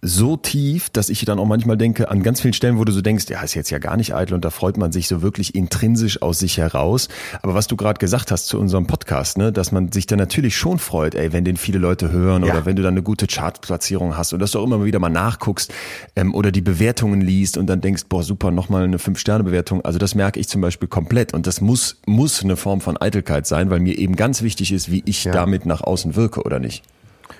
so tief, dass ich dann auch manchmal denke, an ganz vielen Stellen, wo du so denkst, ja, ist jetzt ja gar nicht eitel und da freut man sich so wirklich intrinsisch aus sich heraus. Aber was du gerade gesagt hast zu unserem Podcast, ne, dass man sich dann natürlich schon freut, ey, wenn den viele Leute hören ja. oder wenn du dann eine gute Chartplatzierung hast und dass du auch immer wieder mal nachguckst ähm, oder die Bewertungen liest und dann denkst, boah, super, nochmal eine Fünf-Sterne-Bewertung. Also das merke ich zum Beispiel komplett und das muss, muss eine Form von Eitelkeit sein, weil mir eben ganz wichtig ist, wie ich ja. damit nach außen wirke oder nicht.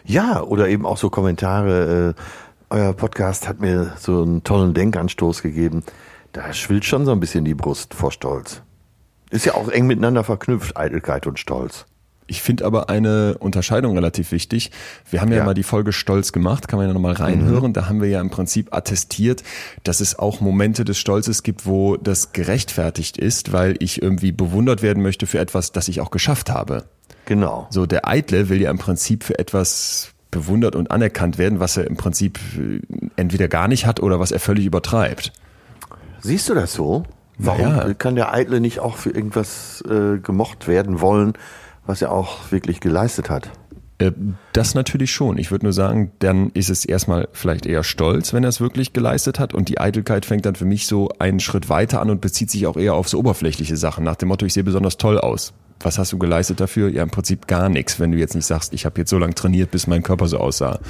Ja, oder eben auch so Kommentare, äh, euer Podcast hat mir so einen tollen Denkanstoß gegeben. Da schwillt schon so ein bisschen die Brust vor Stolz. Ist ja auch eng miteinander verknüpft, Eitelkeit und Stolz. Ich finde aber eine Unterscheidung relativ wichtig. Wir haben ja, ja, mal die Folge Stolz gemacht, kann man ja nochmal reinhören. Mhm. Da haben wir ja im Prinzip attestiert, dass es auch Momente des Stolzes gibt, wo das gerechtfertigt ist, weil ich irgendwie bewundert werden möchte für etwas, das ich auch geschafft habe. Genau. So, der Eitle will ja im Prinzip für etwas bewundert und anerkannt werden, was er im Prinzip äh, entweder gar nicht hat oder was er völlig übertreibt. Siehst du das so? Warum naja. kann der Eitle nicht auch für irgendwas äh, gemocht werden wollen, was er auch wirklich geleistet hat? Äh, das natürlich schon. Ich würde nur sagen, dann ist es erstmal vielleicht eher stolz, wenn er es wirklich geleistet hat. Und die Eitelkeit fängt dann für mich so einen Schritt weiter an und bezieht sich auch eher auf so oberflächliche Sachen. Nach dem Motto, ich sehe besonders toll aus was hast du geleistet dafür? Ja, im Prinzip gar nichts, wenn du jetzt nicht sagst, ich habe jetzt so lange trainiert, bis mein Körper so aussah.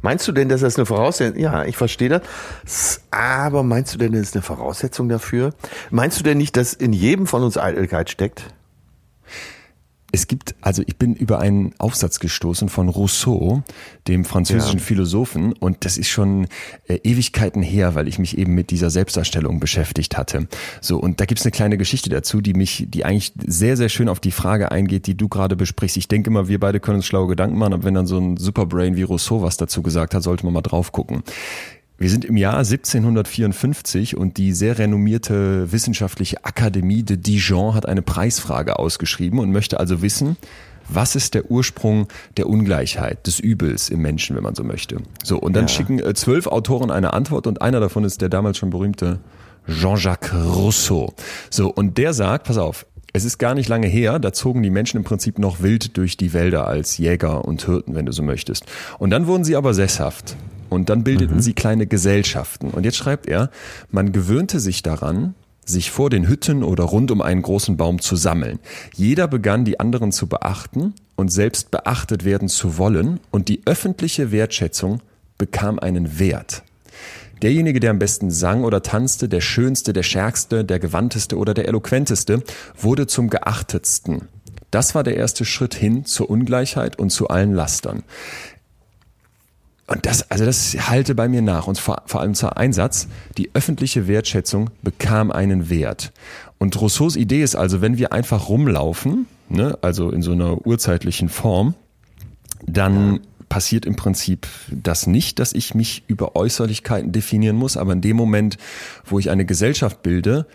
Meinst du denn, dass das eine Voraussetzung? Ja, ich verstehe das. Aber meinst du denn, das ist eine Voraussetzung dafür? Meinst du denn nicht, dass in jedem von uns Eitelkeit steckt? Es gibt, also ich bin über einen Aufsatz gestoßen von Rousseau, dem französischen ja. Philosophen, und das ist schon äh, Ewigkeiten her, weil ich mich eben mit dieser Selbstdarstellung beschäftigt hatte. So, und da gibt's eine kleine Geschichte dazu, die mich, die eigentlich sehr, sehr schön auf die Frage eingeht, die du gerade besprichst. Ich denke immer, wir beide können uns schlaue Gedanken machen, aber wenn dann so ein Superbrain wie Rousseau was dazu gesagt hat, sollte man mal drauf gucken. Wir sind im Jahr 1754 und die sehr renommierte wissenschaftliche Akademie de Dijon hat eine Preisfrage ausgeschrieben und möchte also wissen, was ist der Ursprung der Ungleichheit, des Übels im Menschen, wenn man so möchte. So, und dann ja. schicken äh, zwölf Autoren eine Antwort und einer davon ist der damals schon berühmte Jean-Jacques Rousseau. So, und der sagt, pass auf, Es ist gar nicht lange her, da zogen die Menschen im Prinzip noch wild durch die Wälder als Jäger und Hirten, wenn du so möchtest. Und dann wurden sie aber sesshaft. Und dann bildeten mhm. sie kleine Gesellschaften. Und jetzt schreibt er, man gewöhnte sich daran, sich vor den Hütten oder rund um einen großen Baum zu sammeln. Jeder begann die anderen zu beachten und selbst beachtet werden zu wollen und die öffentliche Wertschätzung bekam einen Wert. Derjenige, der am besten sang oder tanzte, der schönste, der stärkste, der gewandteste oder der eloquenteste, wurde zum geachtetsten. Das war der erste Schritt hin zur Ungleichheit und zu allen Lastern. Und das, also das halte bei mir nach und vor, vor allem zur Einsatz. Die öffentliche Wertschätzung bekam einen Wert. Und Rousseaus Idee ist also, wenn wir einfach rumlaufen, ne, also in so einer urzeitlichen Form, dann passiert im Prinzip das nicht, dass ich mich über Äußerlichkeiten definieren muss, aber in dem Moment, wo ich eine Gesellschaft bilde,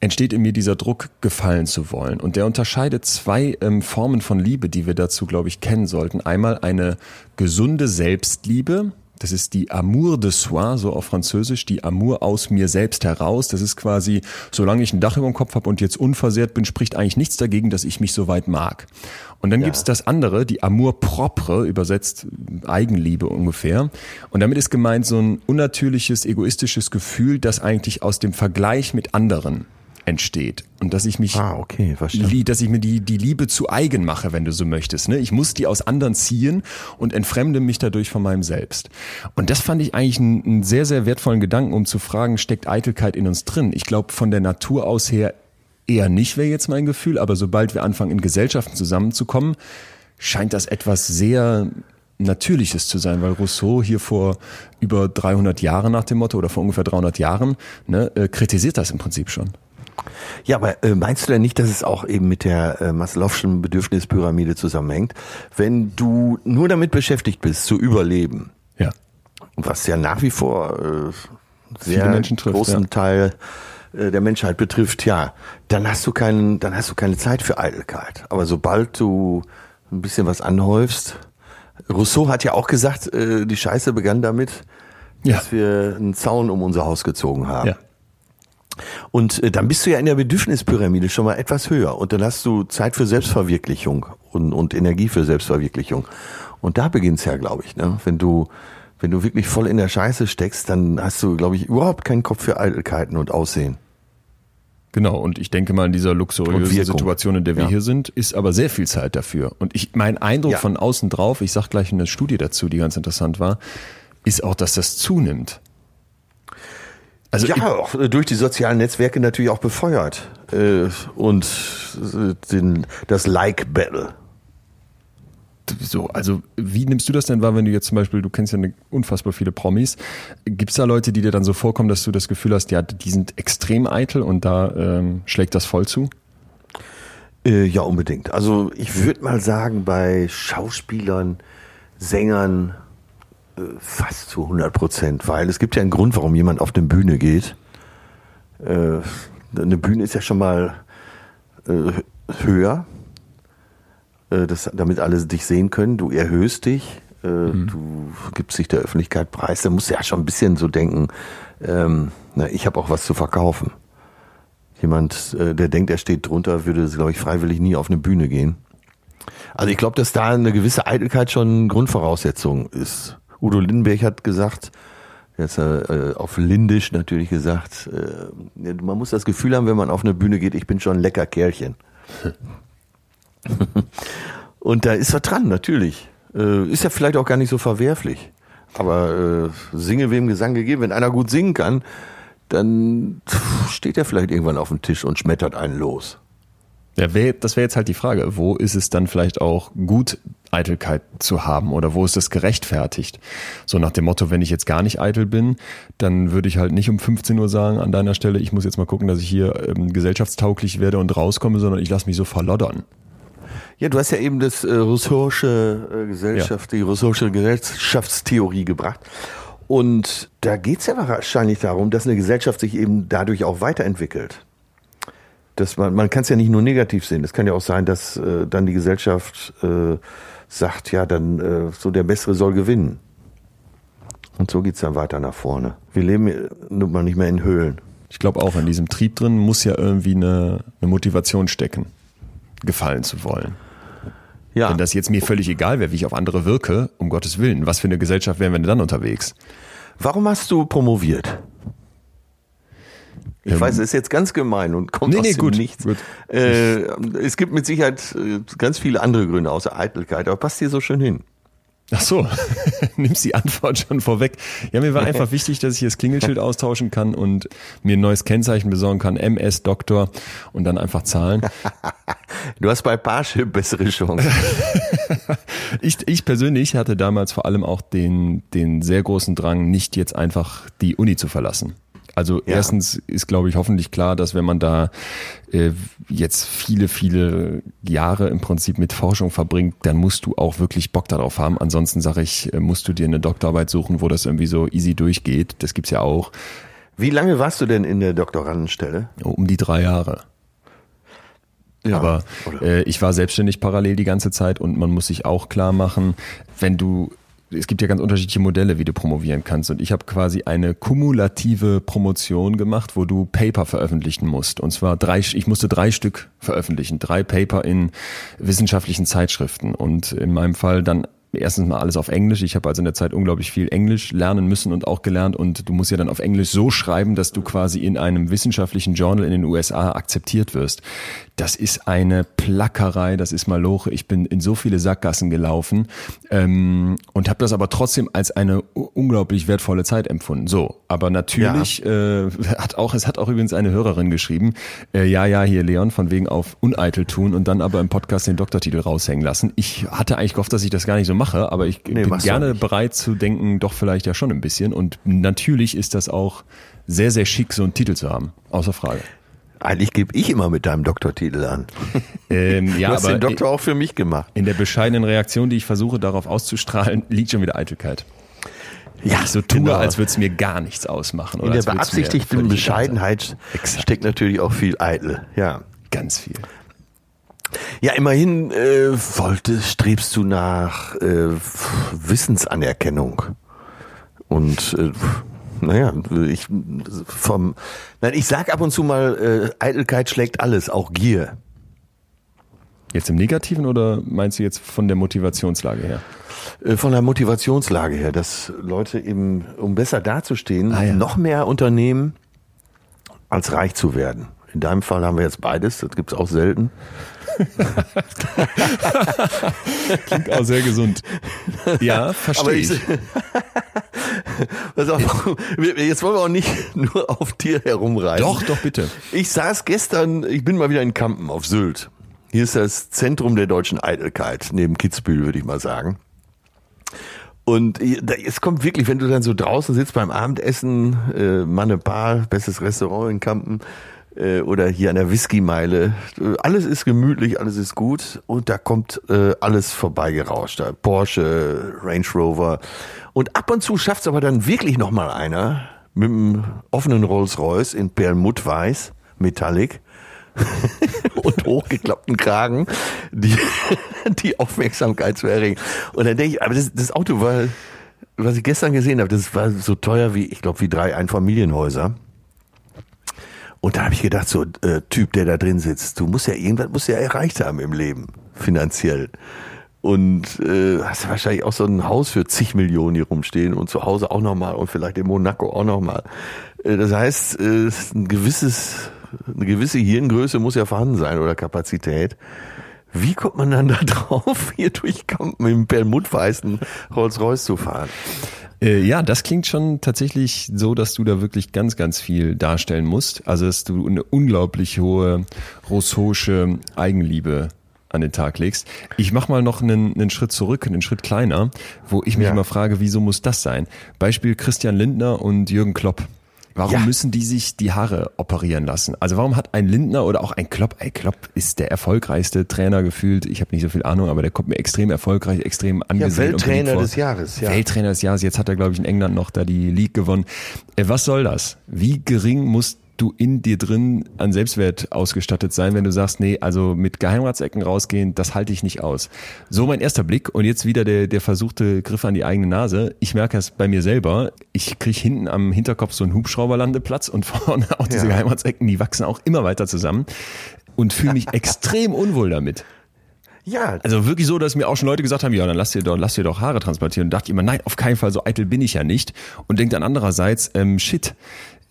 entsteht in mir dieser Druck, gefallen zu wollen. Und der unterscheidet zwei ähm, Formen von Liebe, die wir dazu, glaube ich, kennen sollten. Einmal eine gesunde Selbstliebe, das ist die Amour de soi, so auf Französisch, die Amour aus mir selbst heraus. Das ist quasi, solange ich ein Dach über dem Kopf habe und jetzt unversehrt bin, spricht eigentlich nichts dagegen, dass ich mich so weit mag. Und dann ja. gibt's das andere, die Amour propre, übersetzt Eigenliebe ungefähr. Und damit ist gemeint so ein unnatürliches, egoistisches Gefühl, das eigentlich aus dem Vergleich mit anderen entsteht und dass ich mich ah, okay, wie, dass ich mir die die Liebe zu eigen mache, wenn du so möchtest, ne? Ich muss die aus anderen ziehen und entfremde mich dadurch von meinem Selbst. Und das fand ich eigentlich einen, einen sehr sehr wertvollen Gedanken, um zu fragen, steckt Eitelkeit in uns drin? Ich glaube von der Natur aus her eher nicht wäre jetzt mein Gefühl, aber sobald wir anfangen in Gesellschaften zusammenzukommen, scheint das etwas sehr Natürliches zu sein, weil Rousseau hier vor über 300 Jahren nach dem Motto oder vor ungefähr 300 Jahren ne, äh, kritisiert das im Prinzip schon. Ja, aber äh, meinst du denn nicht, dass es auch eben mit der äh, Maslow'schen Bedürfnispyramide zusammenhängt? Wenn du nur damit beschäftigt bist, zu überleben, ja. was ja nach wie vor äh, sehr Menschen trifft, großen ja. Teil äh, der Menschheit betrifft, ja, dann hast du keinen, dann hast du keine Zeit für Eitelkeit. Aber sobald du ein bisschen was anhäufst, Rousseau hat ja auch gesagt, äh, die Scheiße begann damit, ja. dass wir einen Zaun um unser Haus gezogen haben. Ja. Und äh, dann bist du ja in der Bedürfnispyramide schon mal etwas höher und dann hast du Zeit für Selbstverwirklichung und, und Energie für Selbstverwirklichung. Und da beginnt's ja, glaube ich, ne? Wenn du wenn du wirklich voll in der Scheiße steckst, dann hast du, glaube ich, überhaupt keinen Kopf für Eitelkeiten und Aussehen. Genau, und ich denke mal, in dieser luxuriösen Situation, in der wir ja. hier sind, ist aber sehr viel Zeit dafür. Und ich, mein Eindruck ja. von außen drauf, ich sag gleich eine Studie dazu, die ganz interessant war, ist auch, dass das zunimmt. Also ja, auch durch die sozialen Netzwerke natürlich auch befeuert. Äh, und äh, den, das Like-Battle. So, also wie nimmst du das denn wahr, wenn du jetzt zum Beispiel, du kennst ja eine, unfassbar viele Promis, gibt es da Leute, die dir dann so vorkommen, dass du das Gefühl hast, ja, die sind extrem eitel und da ähm, schlägt das voll zu? Äh, ja, unbedingt. Also ich würde mal sagen, bei Schauspielern, Sängern, äh, fast zu 100 Prozent, weil es gibt ja einen Grund, warum jemand auf eine Bühne geht. Äh, eine Bühne ist ja schon mal äh, höher, das, damit alle dich sehen können. Du erhöhst dich, mhm. du gibst dich der Öffentlichkeit preis. Da musst du ja schon ein bisschen so denken, ähm, na, ich habe auch was zu verkaufen. Jemand, der denkt, er steht drunter, würde, glaube ich, freiwillig nie auf eine Bühne gehen. Also ich glaube, dass da eine gewisse Eitelkeit schon Grundvoraussetzung ist. Udo Lindenberg hat gesagt, jetzt äh, auf Lindisch natürlich gesagt, äh, man muss das Gefühl haben, wenn man auf eine Bühne geht, ich bin schon ein lecker Kerlchen. Und da ist er dran, natürlich. Äh, ist ja vielleicht auch gar nicht so verwerflich. Aber äh, singe wem Gesang gegeben, wenn einer gut singen kann, dann steht er vielleicht irgendwann auf dem Tisch und schmettert einen los. Ja, das wäre jetzt halt die Frage. Wo ist es dann vielleicht auch gut, Eitelkeit zu haben oder wo ist das gerechtfertigt? So nach dem Motto, wenn ich jetzt gar nicht eitel bin, dann würde ich halt nicht um 15 Uhr sagen an deiner Stelle, ich muss jetzt mal gucken, dass ich hier ähm, gesellschaftstauglich werde und rauskomme, sondern ich lasse mich so verloddern. Ja, du hast ja eben das äh, Ressource äh, Gesellschaft, ja. die Ressource Gesellschaftstheorie gebracht. Und da geht's ja wahrscheinlich darum, dass eine Gesellschaft sich eben dadurch auch weiterentwickelt dass man, man kann es ja nicht nur negativ sehen. Es kann ja auch sein, dass äh, dann die Gesellschaft äh, sagt, ja, dann äh, so der Bessere soll gewinnen. Und so geht's dann weiter nach vorne. Wir leben nun mal nicht mehr in Höhlen. Ich glaube auch, in diesem Trieb drin muss ja irgendwie eine, eine Motivation stecken, gefallen zu wollen. Ja. Wenn das jetzt mir völlig egal wäre, wie ich auf andere wirke, um Gottes Willen, was für eine Gesellschaft wären wir denn dann unterwegs? Warum hast du promoviert? Ich ähm, weiß, es ist jetzt ganz gemein und kommt nee, aus nee, dem gut, Nichts. Gut. Äh, es gibt mit Sicherheit äh, ganz viele andere Gründe außer Eitelkeit, aber passt hier so schön hin. Ach so, nimmst die Antwort schon vorweg. Ja, mir war einfach wichtig, dass ich das Klingelschild austauschen kann und mir ein neues Kennzeichen besorgen kann, MS Doktor und dann einfach zahlen. Du hast bei Parship bessere Chancen. ich, ich persönlich hatte damals vor allem auch den, den sehr großen Drang, nicht jetzt einfach die Uni zu verlassen. Also ja. erstens ist, glaube ich, hoffentlich klar, dass wenn man da äh, jetzt viele, viele Jahre im Prinzip mit Forschung verbringt, dann musst du auch wirklich Bock darauf haben. Ansonsten sage ich, äh, musst du dir eine Doktorarbeit suchen, wo das irgendwie so easy durchgeht. Das gibt's ja auch. Wie lange warst du denn in der Doktorandenstelle? Um die drei Jahre. Ja, Aber äh, ich war selbstständig parallel die ganze Zeit und man muss sich auch klar machen, wenn du es gibt ja ganz unterschiedliche Modelle, wie du promovieren kannst. Und ich habe quasi eine kumulative Promotion gemacht, wo du Paper veröffentlichen musst. Und zwar drei, ich musste drei Stück veröffentlichen, drei Paper in wissenschaftlichen Zeitschriften. Und in meinem Fall dann erstens mal alles auf Englisch. Ich habe also in der Zeit unglaublich viel Englisch lernen müssen und auch gelernt. Und du musst ja dann auf Englisch so schreiben, dass du quasi in einem wissenschaftlichen Journal in den USA akzeptiert wirst. Das ist eine Plackerei, das ist Maloche. Ich bin in so viele Sackgassen gelaufen ähm, und habe das aber trotzdem als eine unglaublich wertvolle Zeit empfunden. So, aber natürlich ja. äh, hat auch es hat auch übrigens eine Hörerin geschrieben, äh, ja ja hier Leon von wegen auf uneitel tun und dann aber im Podcast den Doktortitel raushängen lassen. Ich hatte eigentlich gehofft, dass ich das gar nicht so mache, aber ich nee, bin gerne bereit zu denken, doch vielleicht ja schon ein bisschen. Und natürlich ist das auch sehr sehr schick, so einen Titel zu haben, außer Frage. Eigentlich gebe ich immer mit deinem Doktortitel an. Ähm, ja, du hast aber den Doktor auch für mich gemacht. In der bescheidenen Reaktion, die ich versuche darauf auszustrahlen, liegt schon wieder Eitelkeit. Ja, ich so tue, genau. als würde es mir gar nichts ausmachen. In der beabsichtigten Bescheidenheit steckt natürlich auch viel Eitel. Ja, ganz viel. Ja, immerhin äh, wolltest, strebst du nach äh, Wissensanerkennung und äh, naja, ich vom, nein, ich sag ab und zu mal, äh, Eitelkeit schlägt alles, auch Gier. Jetzt im Negativen oder meinst du jetzt von der Motivationslage her? Äh, von der Motivationslage her, dass Leute eben, um besser dazustehen, ah, ja. noch mehr unternehmen, als reich zu werden. In deinem Fall haben wir jetzt beides, das gibt's auch selten. Klingt auch sehr gesund. Ja, verstehe ich. Pass auf, jetzt wollen wir auch nicht nur auf dir herumreiten. Doch, doch, bitte. Ich saß gestern, ich bin mal wieder in Kampen auf Sylt. Hier ist das Zentrum der deutschen Eitelkeit, neben Kitzbühel, würde ich mal sagen. Und es kommt wirklich, wenn du dann so draußen sitzt beim Abendessen, äh, Manne Bar, bestes Restaurant in Kampen, äh, oder hier an der Whisky-Meile. Alles ist gemütlich, alles ist gut und da kommt äh, alles vorbeigerauscht. Da Porsche, Range Rover und ab und zu schafft es aber dann wirklich noch mal einer mit einem offenen Rolls-Royce in Perlmutt-Weiß, Metallic und hochgeklappten Kragen, die, die Aufmerksamkeit zu erregen. Und dann denke ich, aber das, das Auto war, was ich gestern gesehen habe, das war so teuer wie, ich glaube, wie drei Einfamilienhäuser. Und da habe ich gedacht, so äh, Typ, der da drin sitzt, du musst ja irgendwas musst ja erreicht haben im Leben, finanziell. Und äh, hast ja wahrscheinlich auch so ein Haus für zig Millionen hier rumstehen und zu Hause auch nochmal und vielleicht in Monaco auch nochmal. Äh, das heißt, äh, ein gewisses, eine gewisse Hirngröße muss ja vorhanden sein oder Kapazität. Wie kommt man dann da drauf, hier durch Kampen im Perlmutt-weißen Rolls-Royce zu fahren? Äh, ja, das klingt schon tatsächlich so, dass du da wirklich ganz, ganz viel darstellen musst. Also, dass du eine unglaublich hohe russische Eigenliebe an den Tag legst. Ich mach mal noch einen, einen Schritt zurück, einen Schritt kleiner, wo ich mich ja. immer frage, wieso muss das sein? Beispiel Christian Lindner und Jürgen Klopp. Warum ja. müssen die sich die Haare operieren lassen? Also warum hat ein Lindner oder auch ein Klopp, ey, Klopp ist der erfolgreichste Trainer gefühlt, ich habe nicht so viel Ahnung, aber der kommt mir extrem erfolgreich, extrem angesehen. Ja, Welttrainer des Jahres, ja. Welttrainer des Jahres, jetzt hat er glaube ich in England noch da die League gewonnen. Äh, was soll das? Wie gering muss du in dir drin an Selbstwert ausgestattet sein, wenn du sagst, nee, also mit Geheimratsecken rausgehen, das halte ich nicht aus. So mein erster Blick und jetzt wieder der, der versuchte Griff an die eigene Nase. Ich merke es bei mir selber. Ich kriege hinten am Hinterkopf so einen Hubschrauberlandeplatz und vorne auch diese ja. Geheimratsecken, die wachsen auch immer weiter zusammen und fühle mich extrem unwohl damit. Ja. Also wirklich so, dass mir auch schon Leute gesagt haben, ja, dann lass dir doch, lass dir doch Haare transplantieren. Und dachte ich immer, nein, auf keinen Fall, so eitel bin ich ja nicht. Und denkt dann andererseits, ähm, shit,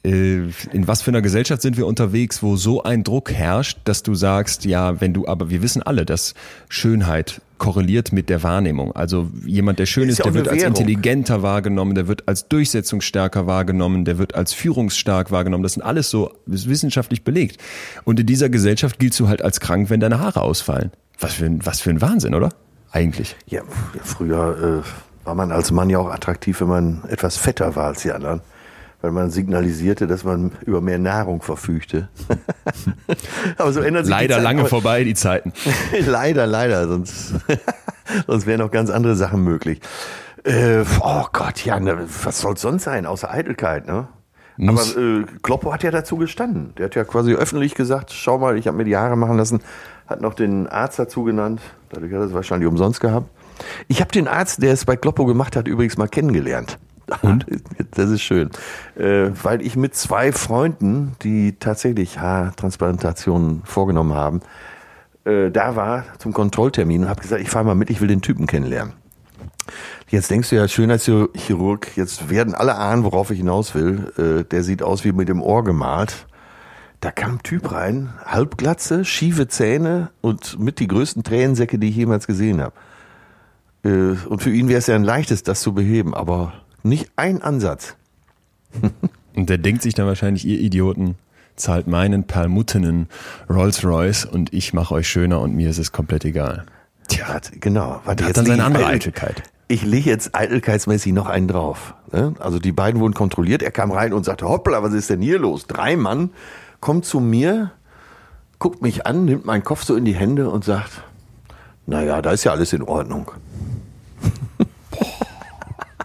in was für einer Gesellschaft sind wir unterwegs, wo so ein Druck herrscht, dass du sagst, ja, wenn du, aber wir wissen alle, dass Schönheit korreliert mit der Wahrnehmung. Also jemand, der schön ist, ist der wird als intelligenter wahrgenommen, der wird als durchsetzungsstärker wahrgenommen, der wird als führungsstark wahrgenommen. Das sind alles so ist wissenschaftlich belegt. Und in dieser Gesellschaft giltst du halt als krank, wenn deine Haare ausfallen. Was für ein, was für ein Wahnsinn, oder? Eigentlich. Ja, früher äh, war man als Mann ja auch attraktiv, wenn man etwas fetter war als die anderen weil man signalisierte, dass man über mehr Nahrung verfügte. aber so ändert sich Leider lange aber, vorbei, die Zeiten. leider, leider, sonst, sonst wären noch ganz andere Sachen möglich. Äh, oh Gott, ja, ne, was soll sonst sein, außer Eitelkeit, ne? Muss. Aber äh, Kloppo hat ja dazu gestanden. Der hat ja quasi öffentlich gesagt, schau mal, ich habe mir die Haare machen lassen, hat noch den Arzt dazu genannt, dadurch hat er es wahrscheinlich umsonst gehabt. Ich habe den Arzt, der es bei Kloppo gemacht hat, übrigens mal kennengelernt. Und? Das ist schön. Äh, weil ich mit zwei Freunden, die tatsächlich Haartransplantationen vorgenommen haben, äh, da war zum Kontrolltermin und habe gesagt, ich fahre mal mit, ich will den Typen kennenlernen. Jetzt denkst du ja, Schönheitschirurg, jetzt werden alle ahnen, worauf ich hinaus will. Äh, der sieht aus wie mit dem Ohr gemalt. Da kam ein Typ rein, halbglatze, schiefe Zähne und mit die größten Tränensäcke, die ich jemals gesehen habe. Äh, und für ihn wäre es ja ein leichtes, das zu beheben, aber nicht ein Ansatz. und der denkt sich dann wahrscheinlich, ihr Idioten, zahlt meinen Perlmuttenen Rolls Royce und ich mache euch schöner und mir ist es komplett egal. Tja, genau. Warte, hat dann seine andere Eitelkeit. Ich lege jetzt eitelkeitsmäßig noch einen drauf. Ne? Also die beiden wurden kontrolliert. Er kam rein und sagte, hoppla, was ist denn hier los? Drei Mann kommt zu mir, guckt mich an, nimmt meinen Kopf so in die Hände und sagt, naja, da ist ja alles in Ordnung.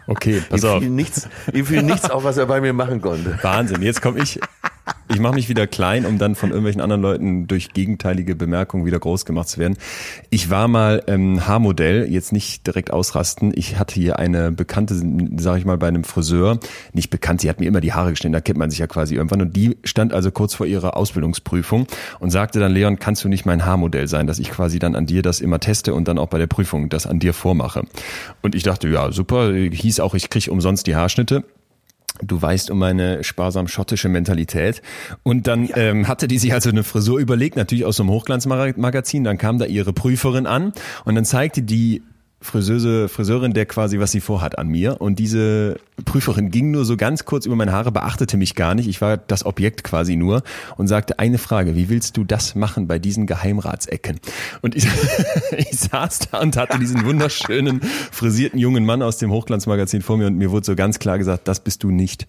Okay, pass ihm auf. Fiel nichts, ihm fiel nichts auf, was er bei mir machen konnte. Wahnsinn. Jetzt komme ich, ich mache mich wieder klein, um dann von irgendwelchen anderen Leuten durch gegenteilige Bemerkungen wieder groß gemacht zu werden. Ich war mal ähm, Haarmodell, jetzt nicht direkt ausrasten. Ich hatte hier eine bekannte, sage ich mal, bei einem Friseur, nicht bekannt, sie hat mir immer die Haare geschnitten, da kennt man sich ja quasi irgendwann. Und die stand also kurz vor ihrer Ausbildungsprüfung und sagte dann, Leon, kannst du nicht mein Haarmodell sein, dass ich quasi dann an dir das immer teste und dann auch bei der Prüfung das an dir vormache. Und ich dachte, ja, super, hieß auch, ich kriege umsonst die Haarschnitte. Du weißt um meine sparsam schottische Mentalität. Und dann ja. ähm, hatte die sich also eine Frisur überlegt, natürlich aus so einem Hochglanzmagazin. Dann kam da ihre Prüferin an und dann zeigte die Friseuse, Friseurin, der quasi was sie vorhat an mir. Und diese Prüferin ging nur so ganz kurz über meine Haare, beachtete mich gar nicht. Ich war das Objekt quasi nur und sagte eine Frage, wie willst du das machen bei diesen Geheimratsecken? Und ich, ich saß da und hatte diesen wunderschönen, frisierten jungen Mann aus dem Hochglanzmagazin vor mir und mir wurde so ganz klar gesagt, das bist du nicht.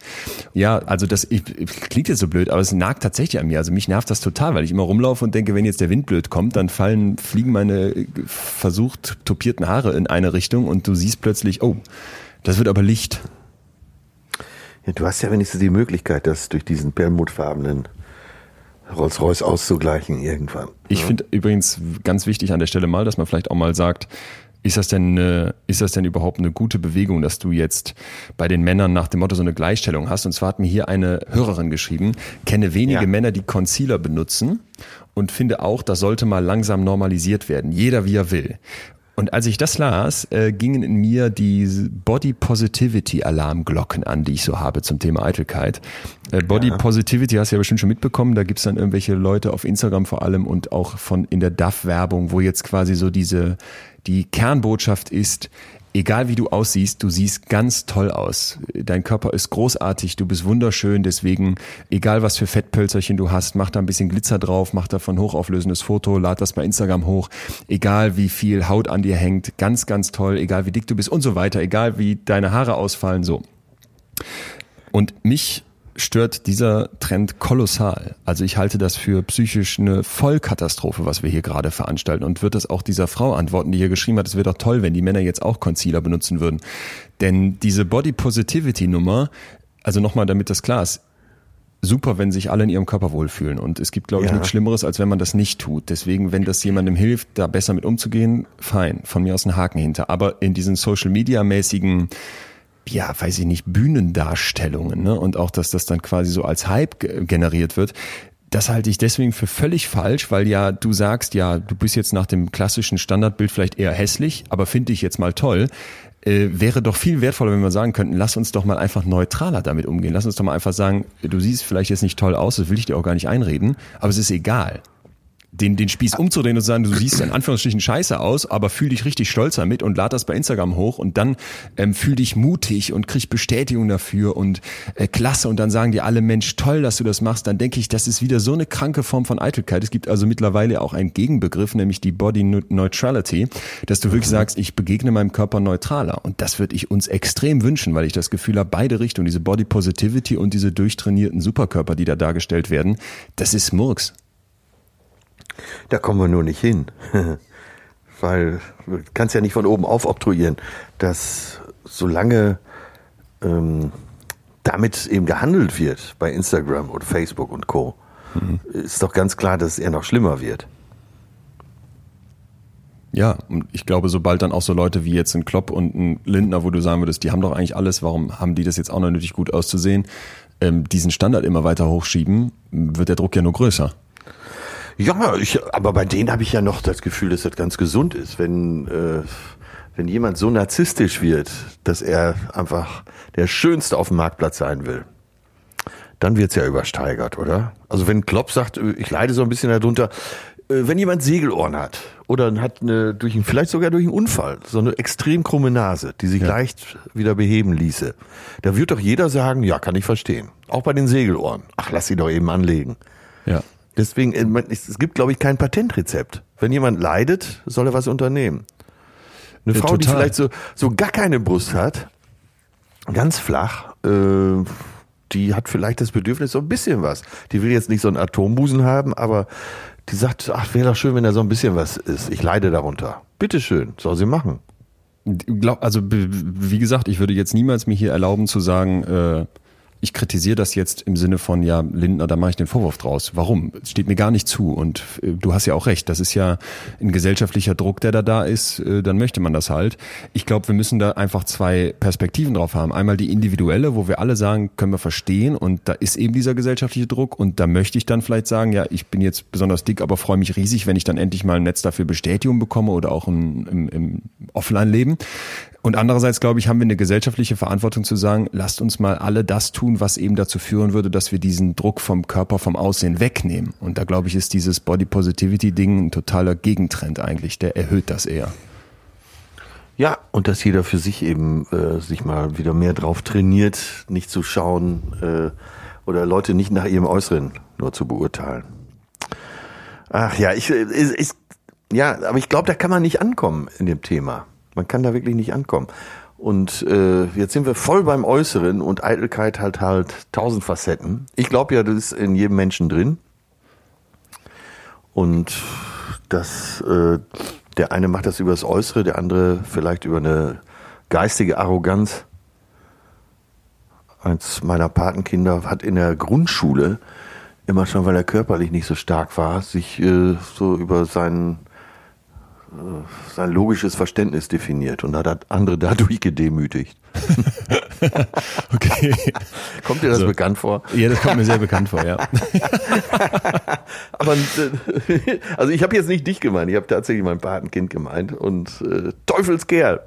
Ja, also das ich, klingt jetzt so blöd, aber es nagt tatsächlich an mir. Also mich nervt das total, weil ich immer rumlaufe und denke, wenn jetzt der Wind blöd kommt, dann fallen, fliegen meine versucht topierten Haare in eine Richtung und du siehst plötzlich, oh, das wird aber Licht. Ja, du hast ja wenigstens die Möglichkeit, das durch diesen perlmuttfarbenen Rolls-Royce auszugleichen irgendwann. Ich ja. finde übrigens ganz wichtig an der Stelle mal, dass man vielleicht auch mal sagt, ist das denn ist das denn überhaupt eine gute Bewegung, dass du jetzt bei den Männern nach dem Motto so eine Gleichstellung hast? Und zwar hat mir hier eine Hörerin geschrieben, kenne wenige ja. Männer, die Concealer benutzen und finde auch, das sollte mal langsam normalisiert werden. Jeder wie er will. Und als ich das las, äh, gingen in mir die Body Positivity Alarmglocken an, die ich so habe zum Thema Eitelkeit. Äh, Body ja. Positivity hast du ja bestimmt schon mitbekommen. Da gibt's dann irgendwelche Leute auf Instagram vor allem und auch von in der DAF-Werbung, wo jetzt quasi so diese die Kernbotschaft ist, egal wie du aussiehst, du siehst ganz toll aus. Dein Körper ist großartig, du bist wunderschön, deswegen, egal was für Fettpölzerchen du hast, mach da ein bisschen Glitzer drauf, mach davon hochauflösendes Foto, lad das bei Instagram hoch, egal wie viel Haut an dir hängt, ganz, ganz toll, egal wie dick du bist und so weiter, egal wie deine Haare ausfallen, so. Und mich stört dieser Trend kolossal. Also ich halte das für psychisch eine Vollkatastrophe, was wir hier gerade veranstalten und wird das auch dieser Frau antworten, die hier geschrieben hat, es wäre doch toll, wenn die Männer jetzt auch Concealer benutzen würden. Denn diese Body Positivity Nummer, also nochmal, damit das klar ist, super, wenn sich alle in ihrem Körper wohlfühlen. Und es gibt, glaube ich, Ja. nichts Schlimmeres, als wenn man das nicht tut. Deswegen, wenn das jemandem hilft, da besser mit umzugehen, fein. Von mir aus ein Haken hinter. Aber in diesen Social Media mäßigen, ja, weiß ich nicht, Bühnendarstellungen, ne? Und auch, dass das dann quasi so als Hype ge- generiert wird. Das halte ich deswegen für völlig falsch, weil ja du sagst, ja, du bist jetzt nach dem klassischen Standardbild vielleicht eher hässlich, aber finde ich jetzt mal toll. Äh, wäre doch viel wertvoller, wenn wir sagen könnten, lass uns doch mal einfach neutraler damit umgehen. Lass uns doch mal einfach sagen, du siehst vielleicht jetzt nicht toll aus, das will ich dir auch gar nicht einreden, aber es ist egal den, den Spieß umzudrehen und zu sagen, du siehst in Anführungsstrichen scheiße aus, aber fühl dich richtig stolz damit und lad das bei Instagram hoch und dann ähm, fühl dich mutig und krieg Bestätigung dafür und äh, klasse und dann sagen dir alle, Mensch, toll, dass du das machst, dann denke ich, das ist wieder so eine kranke Form von Eitelkeit. Es gibt also mittlerweile auch einen Gegenbegriff, nämlich die Body Neutrality, dass du wirklich sagst, ich begegne meinem Körper neutraler und das würde ich uns extrem wünschen, weil ich das Gefühl habe, beide Richtungen, diese Body Positivity und diese durchtrainierten Superkörper, die da dargestellt werden, das ist Murks. Da kommen wir nur nicht hin. Weil du kannst ja nicht von oben auf oktroyieren, dass solange ähm, damit eben gehandelt wird bei Instagram und Facebook und Co., ist doch ganz klar, dass es eher noch schlimmer wird. Ja, und ich glaube, sobald dann auch so Leute wie jetzt ein Klopp und ein Lindner, wo du sagen würdest, die haben doch eigentlich alles, warum haben die das jetzt auch noch nötig gut auszusehen, ähm, diesen Standard immer weiter hochschieben, wird der Druck ja nur größer. Ja, ich, aber bei denen habe ich ja noch das Gefühl, dass das ganz gesund ist, wenn, äh, wenn jemand so narzisstisch wird, dass er einfach der Schönste auf dem Marktplatz sein will. Dann wird's ja übersteigert, oder? Also wenn Klopp sagt, äh, ich leide so ein bisschen darunter, äh, wenn jemand Segelohren hat oder hat eine, durch einen, vielleicht sogar durch einen Unfall so eine extrem krumme Nase, die sich leicht wieder beheben ließe, da wird doch jeder sagen, ja, kann ich verstehen. Auch bei den Segelohren. Ach, lass sie doch eben anlegen. Ja. Deswegen, äh, es gibt, glaube ich, kein Patentrezept. Wenn jemand leidet, soll er was unternehmen. Eine Ja, Frau, die total. vielleicht so, so gar keine Brust hat, ganz flach, äh, die hat vielleicht das Bedürfnis so ein bisschen was. Die will jetzt nicht so einen Atombusen haben, aber die sagt, ach, wäre doch schön, wenn da so ein bisschen was ist. Ich leide darunter. Bitteschön, soll sie machen. Glaub, also wie gesagt, ich würde jetzt niemals mir hier erlauben zu sagen, äh, ich kritisiere das jetzt im Sinne von, ja, Lindner, da mache ich den Vorwurf draus. Warum? Steht mir gar nicht zu. Und äh, du hast ja auch recht, das ist ja ein gesellschaftlicher Druck, der da da ist, äh, dann möchte man das halt. Ich glaube, wir müssen da einfach zwei Perspektiven drauf haben. Einmal die individuelle, wo wir alle sagen, können wir verstehen und da ist eben dieser gesellschaftliche Druck und da möchte ich dann vielleicht sagen, ja, ich bin jetzt besonders dick, aber freue mich riesig, wenn ich dann endlich mal ein Netz dafür Bestätigung bekomme oder auch im, im, im Offline-Leben. Und andererseits, glaube ich, haben wir eine gesellschaftliche Verantwortung zu sagen, lasst uns mal alle das tun, was eben dazu führen würde, dass wir diesen Druck vom Körper, vom Aussehen wegnehmen. Und da, glaube ich, ist dieses Body Positivity-Ding ein totaler Gegentrend eigentlich. Der erhöht das eher. Ja, und dass jeder für sich eben äh, sich mal wieder mehr drauf trainiert, nicht zu schauen äh, oder Leute nicht nach ihrem Äußeren nur zu beurteilen. Ach ja, ich, äh, ist, ist, ja, aber ich glaube, da kann man nicht ankommen in dem Thema. Man kann da wirklich nicht ankommen. Und äh, jetzt sind wir voll beim Äußeren und Eitelkeit hat halt tausend Facetten. Ich glaube ja, das ist in jedem Menschen drin. Und das, äh, der eine macht das über das Äußere, der andere vielleicht über eine geistige Arroganz. Eins meiner Patenkinder hat in der Grundschule immer schon, weil er körperlich nicht so stark war, sich äh, so über sein, äh, sein logisches Verständnis definiert und hat andere dadurch gedemütigt. Okay. Kommt dir das So. bekannt vor? Ja, das kommt mir sehr bekannt vor, ja. Aber äh, also ich habe jetzt nicht dich gemeint, ich habe tatsächlich mein Patenkind gemeint und äh, Teufelskerl.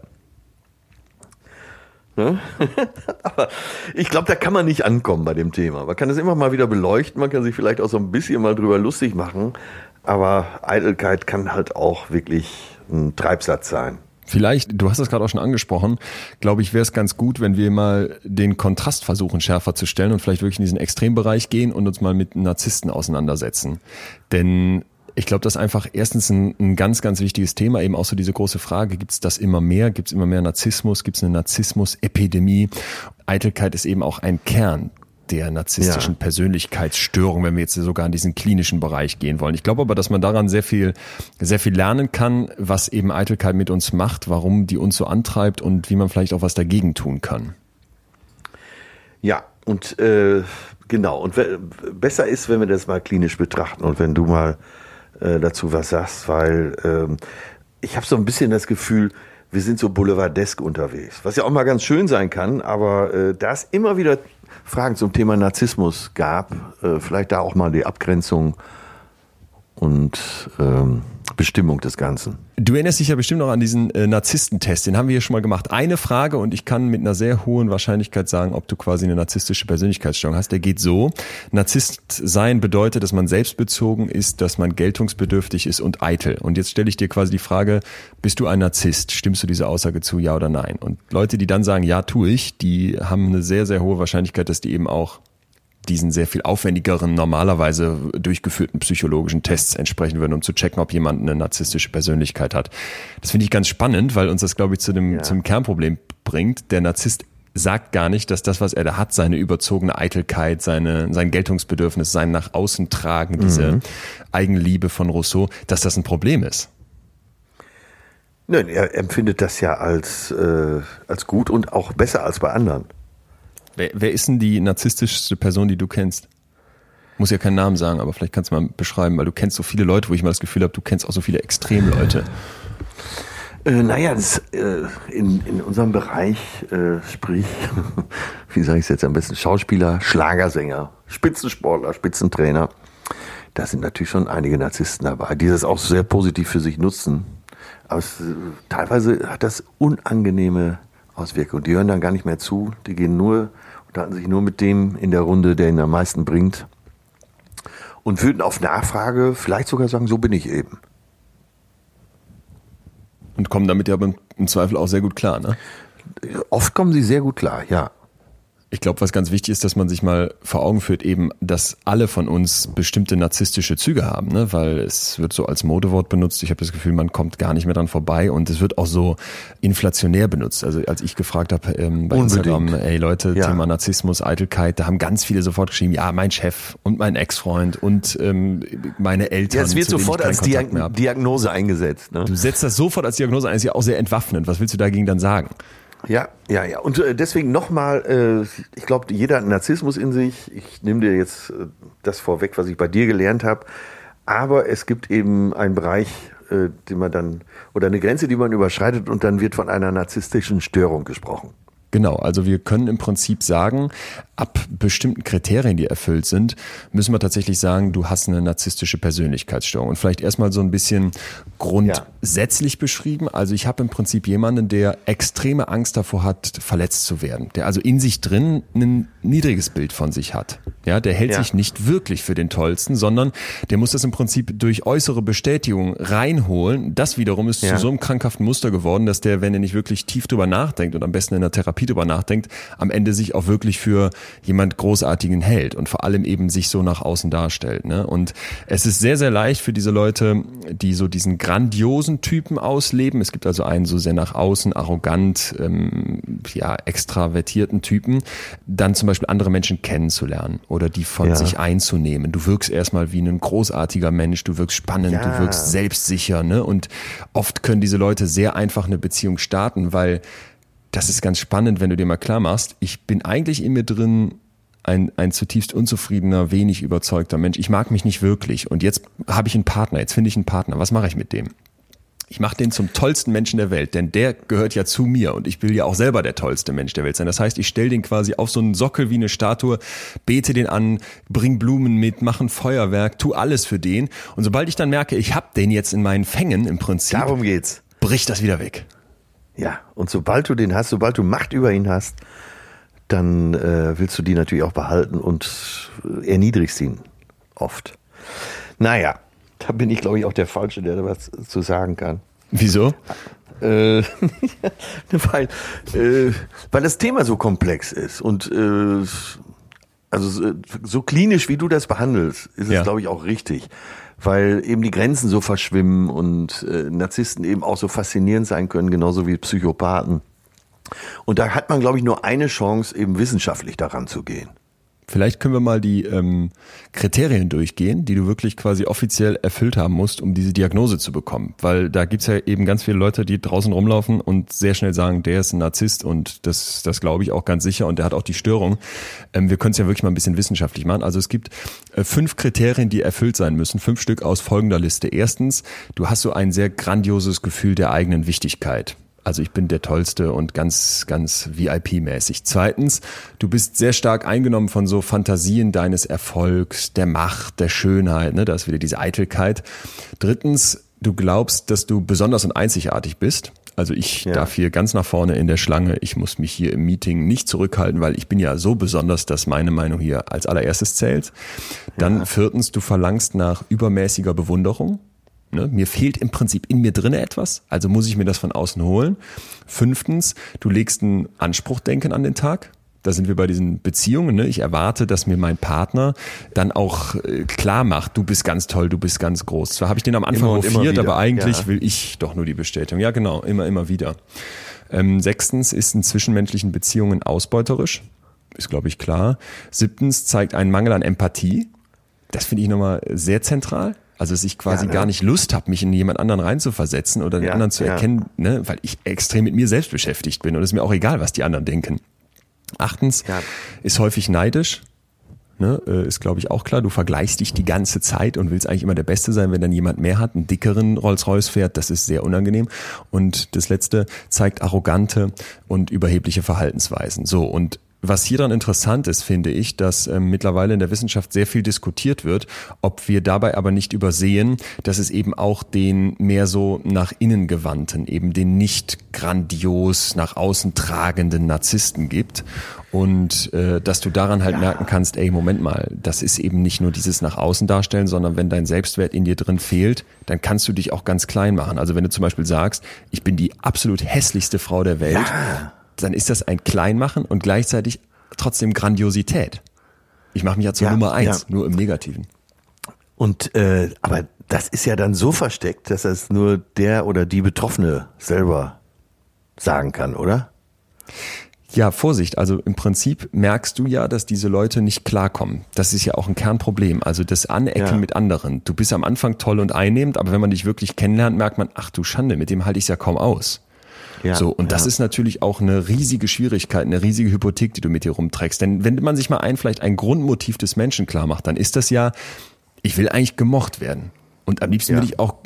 Ne? Aber ich glaube, da kann man nicht ankommen bei dem Thema. Man kann es immer mal wieder beleuchten, man kann sich vielleicht auch so ein bisschen mal drüber lustig machen, aber Eitelkeit kann halt auch wirklich ein Treibsatz sein. Vielleicht, du hast das gerade auch schon angesprochen, glaube ich, wäre es ganz gut, wenn wir mal den Kontrast versuchen, schärfer zu stellen und vielleicht wirklich in diesen Extrembereich gehen und uns mal mit Narzissten auseinandersetzen. Denn ich glaube, das ist einfach erstens ein, ein ganz, ganz wichtiges Thema, eben auch so diese große Frage, gibt es das immer mehr? Gibt es immer mehr Narzissmus? Gibt es eine Narzissmus-Epidemie? Eitelkeit ist eben auch ein Kern der narzisstischen Ja. Persönlichkeitsstörung, wenn wir jetzt sogar in diesen klinischen Bereich gehen wollen. Ich glaube aber, dass man daran sehr viel, sehr viel lernen kann, was eben Eitelkeit mit uns macht, warum die uns so antreibt und wie man vielleicht auch was dagegen tun kann. Ja, und äh, Genau, und besser ist, wenn wir das mal klinisch betrachten und wenn du mal äh, dazu was sagst, weil ähm, ich habe so ein bisschen das Gefühl, wir sind so boulevardesk unterwegs, was ja auch mal ganz schön sein kann, aber äh, da es immer wieder Fragen zum Thema Narzissmus gab, äh, vielleicht da auch mal die Abgrenzung und ähm, Bestimmung des Ganzen. Du erinnerst dich ja bestimmt noch an diesen äh, Narzisstentest, den haben wir hier schon mal gemacht. Eine Frage und ich kann mit einer sehr hohen Wahrscheinlichkeit sagen, ob du quasi eine narzisstische Persönlichkeitsstörung hast. Der geht so. Narzisst sein bedeutet, dass man selbstbezogen ist, dass man geltungsbedürftig ist und eitel. Und jetzt stelle ich dir quasi die Frage, bist du ein Narzisst? Stimmst du dieser Aussage zu, ja oder nein? Und Leute, die dann sagen, ja, tue ich, die haben eine sehr, sehr hohe Wahrscheinlichkeit, dass die eben auch diesen sehr viel aufwendigeren, normalerweise durchgeführten psychologischen Tests entsprechen würden, um zu checken, ob jemand eine narzisstische Persönlichkeit hat. Das finde ich ganz spannend, weil uns das, glaube ich, zu dem, ja. zum Kernproblem bringt. Der Narzisst sagt gar nicht, dass das, was er da hat, seine überzogene Eitelkeit, seine, sein Geltungsbedürfnis, sein nach außen tragen, diese mhm. Eigenliebe von Rousseau, dass das ein Problem ist. Nein, er empfindet das ja als, äh, als gut und auch besser als bei anderen. Wer, wer ist denn die narzisstischste Person, die du kennst? Muss ja keinen Namen sagen, aber vielleicht kannst du mal beschreiben, weil du kennst so viele Leute, wo ich mal das Gefühl habe, du kennst auch so viele Extremleute. Äh, naja, das, äh, in, in unserem Bereich, äh, sprich, wie sage ich es jetzt am besten, Schauspieler, Schlagersänger, Spitzensportler, Spitzentrainer, da sind natürlich schon einige Narzissten dabei, die das auch sehr positiv für sich nutzen. Aber es, äh, teilweise hat das unangenehme Auswirkungen. Die hören dann gar nicht mehr zu, die gehen nur unterhalten sich nur mit dem in der Runde, der ihn am meisten bringt. Und würden auf Nachfrage vielleicht sogar sagen, so bin ich eben. Und kommen damit ja im Zweifel auch sehr gut klar, ne? Oft kommen sie sehr gut klar, ja. Ich glaube, was ganz wichtig ist, dass man sich mal vor Augen führt, eben, dass alle von uns bestimmte narzisstische Züge haben, ne? weil es wird so als Modewort benutzt. Ich habe das Gefühl, man kommt gar nicht mehr dran vorbei und es wird auch so inflationär benutzt. Also als ich gefragt habe ähm, bei Unbedingt. Instagram, ey Leute, ja. Thema Narzissmus, Eitelkeit, da haben ganz viele sofort geschrieben, ja, mein Chef und mein Ex-Freund und ähm, meine Eltern. Ja, es wird sofort als Diag Diagnose eingesetzt. Ne? Du setzt das sofort als Diagnose ein, ist ja auch sehr entwaffnend. Was willst du dagegen dann sagen? Ja, ja, ja. Und äh, deswegen nochmal, äh, ich glaube, jeder hat Narzissmus in sich. Ich nehme dir jetzt äh, das vorweg, was ich bei dir gelernt habe. Aber es gibt eben einen Bereich, den man dann, oder eine Grenze, die man überschreitet und dann wird von einer narzisstischen Störung gesprochen. Genau, also wir können im Prinzip sagen, ab bestimmten Kriterien, die erfüllt sind, müssen wir tatsächlich sagen, du hast eine narzisstische Persönlichkeitsstörung. Und vielleicht erstmal so ein bisschen grundsätzlich ja. beschrieben. Also ich habe im Prinzip jemanden, der extreme Angst davor hat, verletzt zu werden, der also in sich drin ein niedriges Bild von sich hat. Ja, der hält ja. sich nicht wirklich für den Tollsten, sondern der muss das im Prinzip durch äußere Bestätigung reinholen. Das wiederum ist ja. zu so einem krankhaften Muster geworden, dass der, wenn er nicht wirklich tief drüber nachdenkt und am besten in der Therapie Therapie drüber nachdenkt, am Ende sich auch wirklich für jemand Großartigen hält und vor allem eben sich so nach außen darstellt. Ne? Und es ist sehr, sehr leicht für diese Leute, die so diesen grandiosen Typen ausleben. Es gibt also einen so sehr nach außen arrogant, ähm, ja, extravertierten Typen, dann zum Beispiel andere Menschen kennenzulernen oder die von ja. sich einzunehmen. Du wirkst erstmal wie ein großartiger Mensch, du wirkst spannend, ja. du wirkst selbstsicher, ne? Und oft können diese Leute sehr einfach eine Beziehung starten, weil das ist ganz spannend, wenn du dir mal klar machst, ich bin eigentlich in mir drin ein, ein zutiefst unzufriedener, wenig überzeugter Mensch. Ich mag mich nicht wirklich. Und jetzt habe ich einen Partner, jetzt finde ich einen Partner. Was mache ich mit dem? Ich mache den zum tollsten Menschen der Welt, denn der gehört ja zu mir und ich will ja auch selber der tollste Mensch der Welt sein. Das heißt, ich stelle den quasi auf so einen Sockel wie eine Statue, bete den an, bring Blumen mit, mache ein Feuerwerk, tu alles für den. Und sobald ich dann merke, ich habe den jetzt in meinen Fängen im Prinzip, darum geht's, bricht das wieder weg. Ja, und sobald du den hast, sobald du Macht über ihn hast, dann äh, willst du die natürlich auch behalten und erniedrigst ihn oft. Naja, da bin ich, glaube ich, auch der Falsche, der da was zu sagen kann. Wieso? Äh, weil, äh, weil das Thema so komplex ist und äh, also so klinisch, wie du das behandelst, ist es, ja. glaube ich, auch richtig weil eben die Grenzen so verschwimmen und äh, Narzissten eben auch so faszinierend sein können, genauso wie Psychopathen. Und da hat man, glaube ich, nur eine Chance, eben wissenschaftlich daran zu gehen. Vielleicht können wir mal die ähm, Kriterien durchgehen, die du wirklich quasi offiziell erfüllt haben musst, um diese Diagnose zu bekommen. Weil da gibt's ja eben ganz viele Leute, die draußen rumlaufen und sehr schnell sagen, der ist ein Narzisst und das, das glaube ich auch ganz sicher und der hat auch die Störung. Ähm, wir können es ja wirklich mal ein bisschen wissenschaftlich machen. Also es gibt äh, fünf Kriterien, die erfüllt sein müssen, fünf Stück aus folgender Liste. Erstens, du hast so ein sehr grandioses Gefühl der eigenen Wichtigkeit. Also ich bin der Tollste und ganz, ganz VIP-mäßig. Zweitens, du bist sehr stark eingenommen von so Fantasien deines Erfolgs, der Macht, der Schönheit, ne? da ist wieder diese Eitelkeit. Drittens, du glaubst, dass du besonders und einzigartig bist. Also ich ja. darf hier ganz nach vorne in der Schlange. Ich muss mich hier im Meeting nicht zurückhalten, weil ich bin ja so besonders, dass meine Meinung hier als allererstes zählt. Dann ja. viertens, du verlangst nach übermäßiger Bewunderung. Ne? Mir fehlt im Prinzip in mir drinne etwas, also muss ich mir das von außen holen. Fünftens, du legst ein Anspruchdenken an den Tag. Da sind wir bei diesen Beziehungen. Ne? Ich erwarte, dass mir mein Partner dann auch äh, klar macht, du bist ganz toll, du bist ganz groß. Zwar habe ich den am Anfang hofiert, aber eigentlich ja. will ich doch nur die Bestätigung. Ja, genau, immer, immer wieder. Ähm, sechstens ist in zwischenmenschlichen Beziehungen ausbeuterisch. Ist, glaube ich, klar. Siebtens zeigt einen Mangel an Empathie. Das finde ich nochmal sehr zentral. Also dass ich quasi ja, ne? gar nicht Lust habe, mich in jemand anderen reinzuversetzen oder den ja, anderen zu erkennen, ne, weil ich extrem mit mir selbst beschäftigt bin und es ist mir auch egal, was die anderen denken. Achtens ist häufig neidisch. Ne, äh, ist glaube ich auch klar. Du vergleichst dich die ganze Zeit und willst eigentlich immer der Beste sein, wenn dann jemand mehr hat, einen dickeren Rolls-Royce fährt. Das ist sehr unangenehm. Und das letzte zeigt arrogante und überhebliche Verhaltensweisen. So und was hier dann interessant ist, finde ich, dass ähm, mittlerweile in der Wissenschaft sehr viel diskutiert wird, ob wir dabei aber nicht übersehen, dass es eben auch den mehr so nach innen gewandten, eben den nicht grandios nach außen tragenden Narzissten gibt und äh, dass du daran halt ja. merken kannst, ey, Moment mal, das ist eben nicht nur dieses nach außen darstellen, sondern wenn dein Selbstwert in dir drin fehlt, dann kannst du dich auch ganz klein machen. Also wenn du zum Beispiel sagst, ich bin die absolut hässlichste Frau der Welt, ja dann ist das ein Kleinmachen und gleichzeitig trotzdem Grandiosität. Ich mache mich ja zur ja, Nummer eins, ja. nur im Negativen. Und äh, aber das ist ja dann so versteckt, dass das nur der oder die Betroffene selber sagen kann, oder? Ja, Vorsicht. Also im Prinzip merkst du ja, dass diese Leute nicht klarkommen. Das ist ja auch ein Kernproblem. Also das Anecken ja. mit anderen. Du bist am Anfang toll und einnehmend, aber wenn man dich wirklich kennenlernt, merkt man, ach du Schande, mit dem halte ich es ja kaum aus. Ja, so, und das ist natürlich auch eine riesige Schwierigkeit, eine riesige Hypothek, die du mit dir rumträgst. Denn wenn man sich mal ein, vielleicht ein Grundmotiv des Menschen klar macht, dann ist das ja, ich will eigentlich gemocht werden. Und am liebsten ja. will ich auch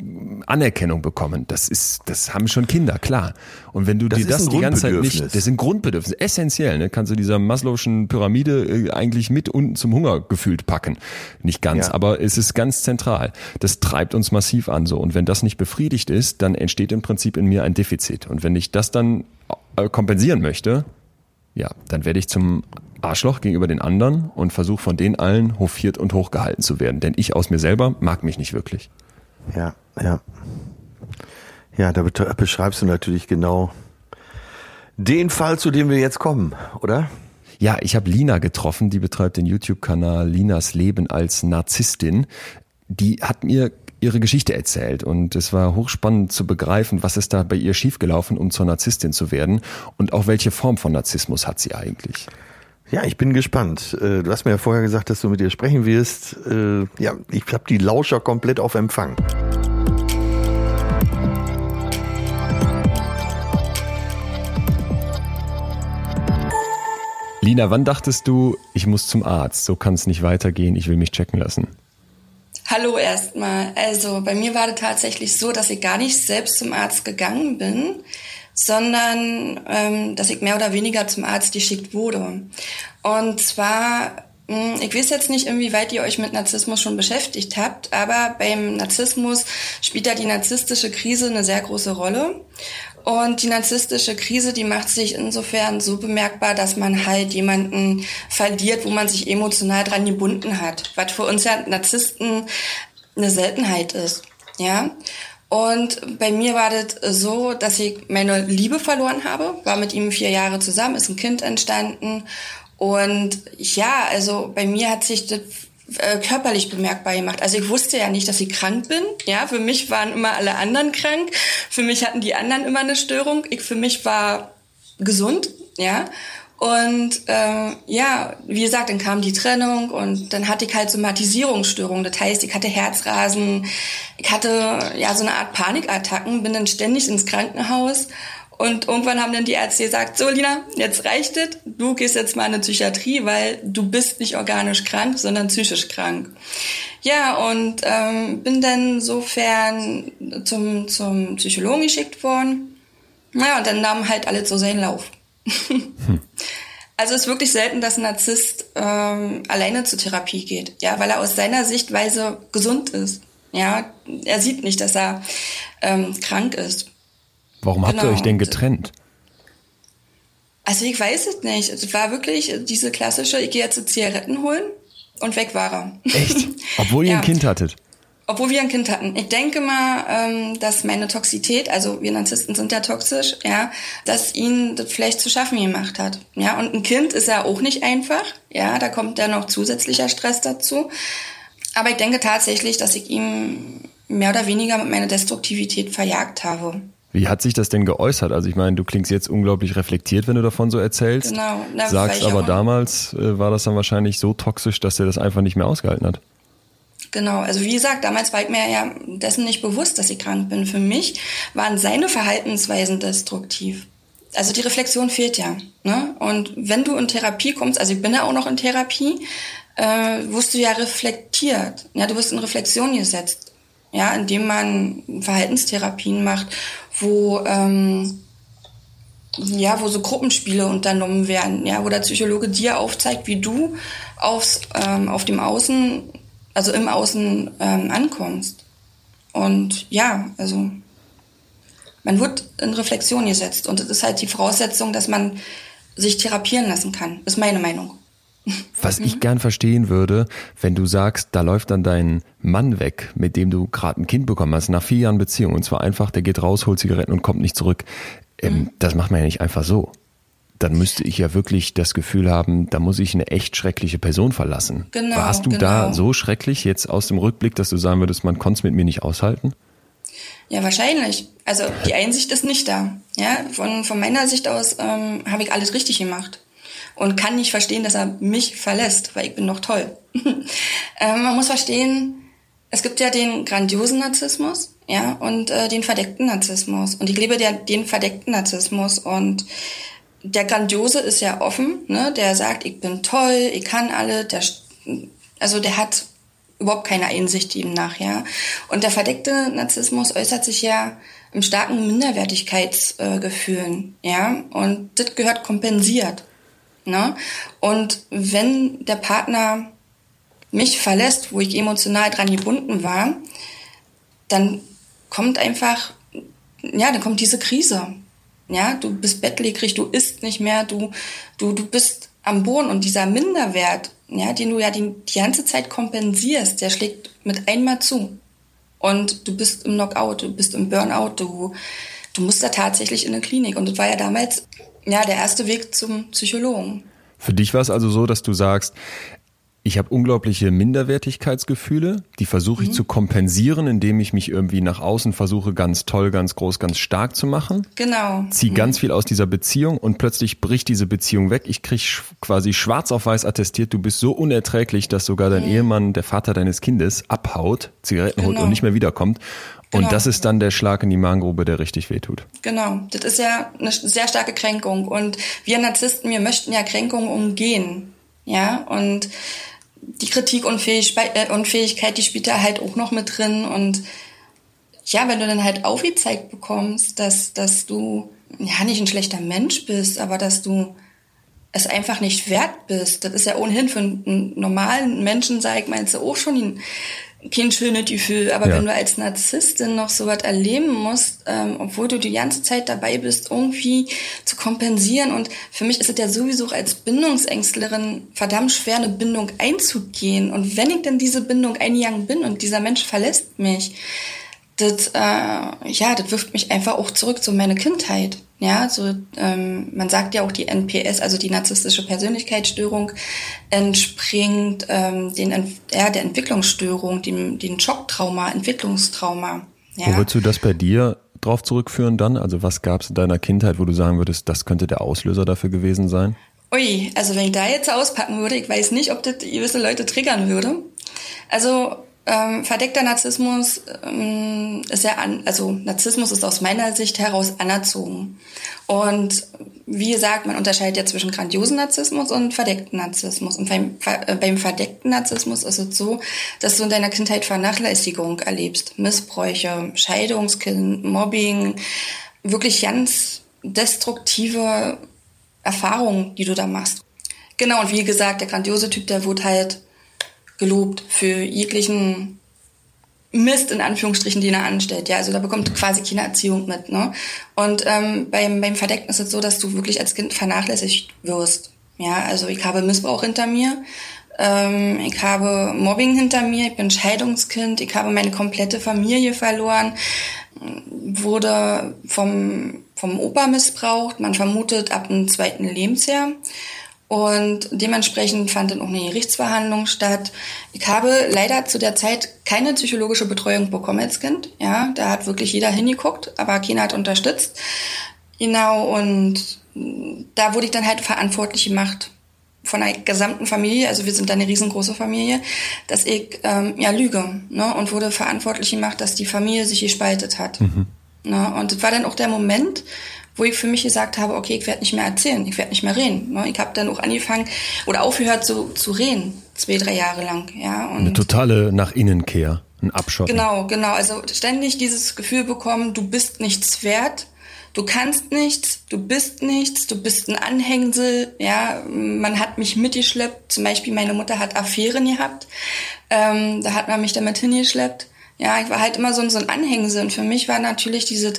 Anerkennung bekommen. Das ist, das haben schon Kinder, klar. Und wenn du das dir das die ganze Zeit nicht, das sind Grundbedürfnisse, essentiell, ne? Kannst du dieser Maslow'schen Pyramide äh, eigentlich mit unten zum Hunger gefühlt packen. Nicht ganz, ja. aber es ist ganz zentral. Das treibt uns massiv an, so. Und wenn das nicht befriedigt ist, dann entsteht im Prinzip in mir ein Defizit. Und wenn ich das dann äh, kompensieren möchte, ja, dann werde ich zum Arschloch gegenüber den anderen und versuche von denen allen hofiert und hochgehalten zu werden. Denn ich aus mir selber mag mich nicht wirklich. Ja, ja. Ja, da beschreibst du natürlich genau den Fall, zu dem wir jetzt kommen, oder? Ja, ich habe Lina getroffen, die betreibt den YouTube-Kanal Linas Leben als Narzisstin. Die hat mir ihre Geschichte erzählt und es war hochspannend zu begreifen, was ist da bei ihr schiefgelaufen, um zur Narzisstin zu werden und auch welche Form von Narzissmus hat sie eigentlich. Ja, ich bin gespannt. Äh, du hast mir ja vorher gesagt, dass du mit ihr sprechen wirst. Äh, ja, ich habe die Lauscher komplett auf Empfang. Lina, wann dachtest du, ich muss zum Arzt? So kann es nicht weitergehen, ich will mich checken lassen. Hallo erstmal. Also bei mir war das tatsächlich so, dass ich gar nicht selbst zum Arzt gegangen bin, sondern ähm, dass ich mehr oder weniger zum Arzt geschickt wurde. Und zwar, mh, hm, ich weiß jetzt nicht, inwieweit ihr euch mit Narzissmus schon beschäftigt habt, aber beim Narzissmus spielt da die narzisstische Krise eine sehr große Rolle. Und die narzisstische Krise, die macht sich insofern so bemerkbar, dass man halt jemanden verliert, wo man sich emotional dran gebunden hat. Was für uns ja Narzissten eine Seltenheit ist. Ja. Und bei mir war das so, dass ich meine Liebe verloren habe, war mit ihm vier Jahre zusammen, ist ein Kind entstanden. Und ja, also bei mir hat sich das äh, körperlich bemerkbar gemacht. Also ich wusste ja nicht, dass ich krank bin. Ja, für mich waren immer alle anderen krank. Für mich hatten die anderen immer eine Störung. Ich für mich war gesund. Ja. Und äh, ja, wie gesagt, dann kam die Trennung und dann hatte ich halt Somatisierungsstörungen. Das heißt, ich hatte Herzrasen, ich hatte ja so eine Art Panikattacken, bin dann ständig ins Krankenhaus und irgendwann haben dann die Ärzte gesagt, so Lina, jetzt reicht es, du gehst jetzt mal in eine Psychiatrie, weil du bist nicht organisch krank, sondern psychisch krank. Ja, und ähm, bin dann insofern zum, zum Psychologen geschickt worden. Naja, und dann nahm halt alles so seinen Lauf. Hm. Also es ist wirklich selten, dass ein Narzisst ähm, alleine zur Therapie geht, ja, weil er aus seiner Sichtweise gesund ist. Ja, er sieht nicht, dass er ähm, krank ist. Warum habt genau. ihr euch denn getrennt? Also ich weiß es nicht. Es war wirklich diese klassische, ich gehe jetzt Zigaretten holen und weg war er. Echt? Obwohl ihr ja. ein Kind hattet? Obwohl wir ein Kind hatten. Ich denke mal, ähm, dass meine Toxität, also wir Narzissten sind ja toxisch, ja, dass ihn das vielleicht zu schaffen gemacht hat. Ja, und ein Kind ist ja auch nicht einfach. Ja, da kommt ja noch zusätzlicher Stress dazu. Aber ich denke tatsächlich, dass ich ihm mehr oder weniger mit meiner Destruktivität verjagt habe. Wie hat sich das denn geäußert? Also ich meine, du klingst jetzt unglaublich reflektiert, wenn du davon so erzählst. Genau. Na, Sagst aber damals äh, war das dann wahrscheinlich so toxisch, dass er das einfach nicht mehr ausgehalten hat. Genau, also wie gesagt, damals war ich mir ja dessen nicht bewusst, dass ich krank bin. Für mich waren seine Verhaltensweisen destruktiv. Also die Reflexion fehlt ja. Ne? Und wenn du in Therapie kommst, also ich bin ja auch noch in Therapie, äh, wirst du ja reflektiert. Ja, du wirst in Reflexion gesetzt ja, indem man Verhaltenstherapien macht, wo ähm, ja, wo so Gruppenspiele unternommen werden, ja, wo der Psychologe dir aufzeigt, wie du aufs, ähm, auf dem Außen, also im Außen ähm, ankommst. Und ja, also man wird in Reflexion gesetzt und es ist halt die Voraussetzung, dass man sich therapieren lassen kann, ist meine Meinung. Was ich gern verstehen würde, wenn du sagst, da läuft dann dein Mann weg, mit dem du gerade ein Kind bekommen hast, nach vier Jahren Beziehung, und zwar einfach, der geht raus, holt Zigaretten und kommt nicht zurück. Ähm, mhm. Das macht man ja nicht einfach so. Dann müsste ich ja wirklich das Gefühl haben, da muss ich eine echt schreckliche Person verlassen. Genau, Warst du genau. da so schrecklich jetzt aus dem Rückblick, dass du sagen würdest, man konnte es mit mir nicht aushalten? Ja, wahrscheinlich. Also die Einsicht ist nicht da. Ja, von, von meiner Sicht aus ähm, habe ich alles richtig gemacht und kann nicht verstehen, dass er mich verlässt, weil ich bin noch toll. ähm, man muss verstehen, es gibt ja den grandiosen Narzissmus, ja, und äh, den verdeckten Narzissmus. Und ich lebe der, den verdeckten Narzissmus und der grandiose ist ja offen, ne? Der sagt, ich bin toll, ich kann alle, der, also der hat überhaupt keine Einsicht demnach, ja. Und der verdeckte Narzissmus äußert sich ja im starken Minderwertigkeitsgefühlen, äh, ja. Und das gehört kompensiert. Ne? Und wenn der Partner mich verlässt, wo ich emotional dran gebunden war, dann kommt einfach, ja, dann kommt diese Krise. Ja, du bist bettlägerig, du isst nicht mehr, du, du, du bist am Boden und dieser Minderwert, ja, den du ja die, die ganze Zeit kompensierst, der schlägt mit einmal zu. Und du bist im Knockout, du bist im Burnout, du, du musst da tatsächlich in eine Klinik. Und das war ja damals ja, der erste Weg zum Psychologen. Für dich war es also so, dass du sagst, ich habe unglaubliche Minderwertigkeitsgefühle, die versuche ich mhm. zu kompensieren, indem ich mich irgendwie nach außen versuche, ganz toll, ganz groß, ganz stark zu machen. Genau. Zieh mhm. ganz viel aus dieser Beziehung und plötzlich bricht diese Beziehung weg. Ich krieg quasi schwarz auf weiß attestiert, du bist so unerträglich, dass sogar dein mhm. Ehemann, der Vater deines Kindes, abhaut, Zigaretten genau. holt und nicht mehr wiederkommt. Und genau. das ist dann der Schlag in die Magengrube, der richtig wehtut. Genau, das ist ja eine sehr starke Kränkung. Und wir Narzissten, wir möchten ja Kränkungen umgehen. Ja, und die Kritikunfähigkeit, äh, die spielt da halt auch noch mit drin. Und ja, wenn du dann halt aufgezeigt bekommst, dass, dass du ja nicht ein schlechter Mensch bist, aber dass du es einfach nicht wert bist, das ist ja ohnehin für einen normalen Menschen, sag ich, meinst du auch schon kein schönes Gefühl. Aber ja. wenn du als Narzisstin noch so was erleben musst, ähm, obwohl du die ganze Zeit dabei bist, irgendwie zu kompensieren. Und für mich ist es ja sowieso als Bindungsängstlerin verdammt schwer, eine Bindung einzugehen. Und wenn ich dann diese Bindung eingegangen bin und dieser Mensch verlässt mich, das, äh, ja, das wirft mich einfach auch zurück zu meiner Kindheit. Ja, so ähm, man sagt ja auch die NPS, also die narzisstische Persönlichkeitsstörung, entspringt ähm, den ja, der Entwicklungsstörung, dem den Schocktrauma, Entwicklungstrauma. Ja. Wo würdest du das bei dir drauf zurückführen dann? Also was gab es in deiner Kindheit, wo du sagen würdest, das könnte der Auslöser dafür gewesen sein? Ui, also wenn ich da jetzt auspacken würde, ich weiß nicht, ob das gewisse Leute triggern würde. Also ähm, verdeckter Narzissmus ähm, ist ja an, also Narzissmus ist aus meiner Sicht heraus anerzogen. Und wie gesagt, man unterscheidet ja zwischen grandiosen Narzissmus und verdeckten Narzissmus. Und beim, äh, beim verdeckten Narzissmus ist es so, dass du in deiner Kindheit Vernachlässigung erlebst. Missbräuche, Scheidungskind, Mobbing, wirklich ganz destruktive Erfahrungen, die du da machst. Genau, und wie gesagt, der grandiose Typ, der wurde halt gelobt für jeglichen Mist in Anführungsstrichen, den er anstellt. Ja, also da bekommt quasi keine Erziehung mit. Ne? Und ähm, beim, beim Verdeckten ist es so, dass du wirklich als Kind vernachlässigt wirst. Ja, also ich habe Missbrauch hinter mir, ähm, ich habe Mobbing hinter mir, ich bin Scheidungskind, ich habe meine komplette Familie verloren, wurde vom, vom Opa missbraucht, man vermutet ab dem zweiten Lebensjahr. Und dementsprechend fand dann auch eine Gerichtsverhandlung statt. Ich habe leider zu der Zeit keine psychologische Betreuung bekommen als Kind. Ja, da hat wirklich jeder hingeguckt, aber keiner hat unterstützt. Genau, und da wurde ich dann halt verantwortlich gemacht von der gesamten Familie, also wir sind da eine riesengroße Familie, dass ich ähm, ja lüge ne, und wurde verantwortlich gemacht, dass die Familie sich gespaltet hat. Mhm. Ne, und das war dann auch der Moment, wo ich für mich gesagt habe, okay, ich werde nicht mehr erzählen, ich werde nicht mehr reden. Ne? Ich habe dann auch angefangen oder aufgehört zu, zu reden, zwei, drei Jahre lang. Ja, und Eine totale nach Innenkehr, ein Abschotten. Genau, genau. Also ständig dieses Gefühl bekommen, du bist nichts wert, du kannst nichts, du bist nichts, du bist ein Anhängsel. Ja, man hat mich mitgeschleppt. Zum Beispiel meine Mutter hat Affären gehabt. Ähm, da hat man mich damit hingeschleppt. Ja, ich war halt immer so, so ein Anhängsel. Und für mich war natürlich diese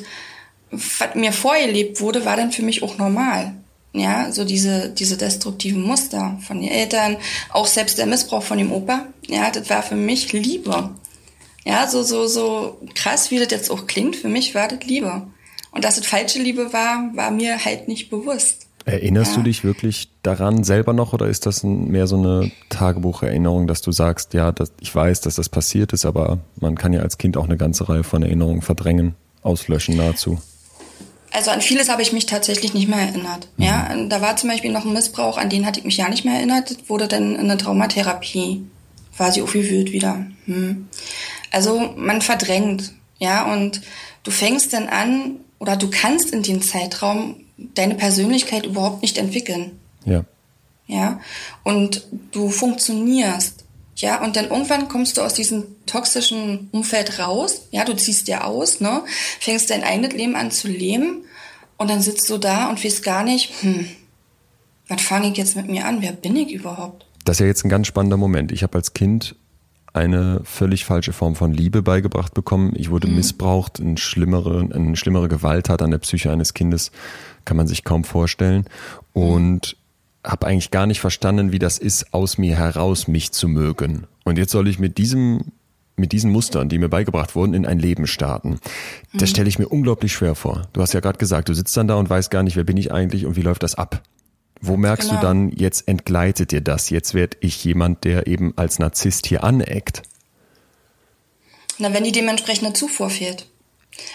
was mir vorgelebt wurde, war dann für mich auch normal. Ja, so diese, diese destruktiven Muster von den Eltern, auch selbst der Missbrauch von dem Opa, ja, das war für mich Liebe. Ja, so, so, so krass, wie das jetzt auch klingt, für mich war das Liebe. Und dass es falsche Liebe war, war mir halt nicht bewusst. Erinnerst ja. du dich wirklich daran selber noch oder ist das mehr so eine Tagebucherinnerung, dass du sagst, ja, das, ich weiß, dass das passiert ist, aber man kann ja als Kind auch eine ganze Reihe von Erinnerungen verdrängen, auslöschen nahezu? Also an vieles habe ich mich tatsächlich nicht mehr erinnert. Mhm. Ja, da war zum Beispiel noch ein Missbrauch, an den hatte ich mich ja nicht mehr erinnert. Das wurde dann in der Traumatherapie quasi aufgewühlt wieder. Hm. Also man verdrängt, ja, und du fängst dann an oder du kannst in dem Zeitraum deine Persönlichkeit überhaupt nicht entwickeln. Ja. Ja, und du funktionierst. Ja, und dann irgendwann kommst du aus diesem toxischen Umfeld raus. Ja, du ziehst dir aus, ne? Fängst dein eigenes Leben an zu leben. Und dann sitzt du da und weißt gar nicht, hm, was fange ich jetzt mit mir an? Wer bin ich überhaupt? Das ist ja jetzt ein ganz spannender Moment. Ich habe als Kind eine völlig falsche Form von Liebe beigebracht bekommen. Ich wurde mhm. missbraucht, eine schlimmere, eine schlimmere Gewalttat an der Psyche eines Kindes kann man sich kaum vorstellen. Und habe eigentlich gar nicht verstanden, wie das ist, aus mir heraus mich zu mögen. Und jetzt soll ich mit diesem mit diesen Mustern, die mir beigebracht wurden, in ein Leben starten. Das mhm. stelle ich mir unglaublich schwer vor. Du hast ja gerade gesagt, du sitzt dann da und weißt gar nicht, wer bin ich eigentlich und wie läuft das ab. Wo merkst genau. du dann, jetzt entgleitet dir das, jetzt werde ich jemand, der eben als Narzisst hier aneckt? Na, wenn die dementsprechende Zufuhr fehlt.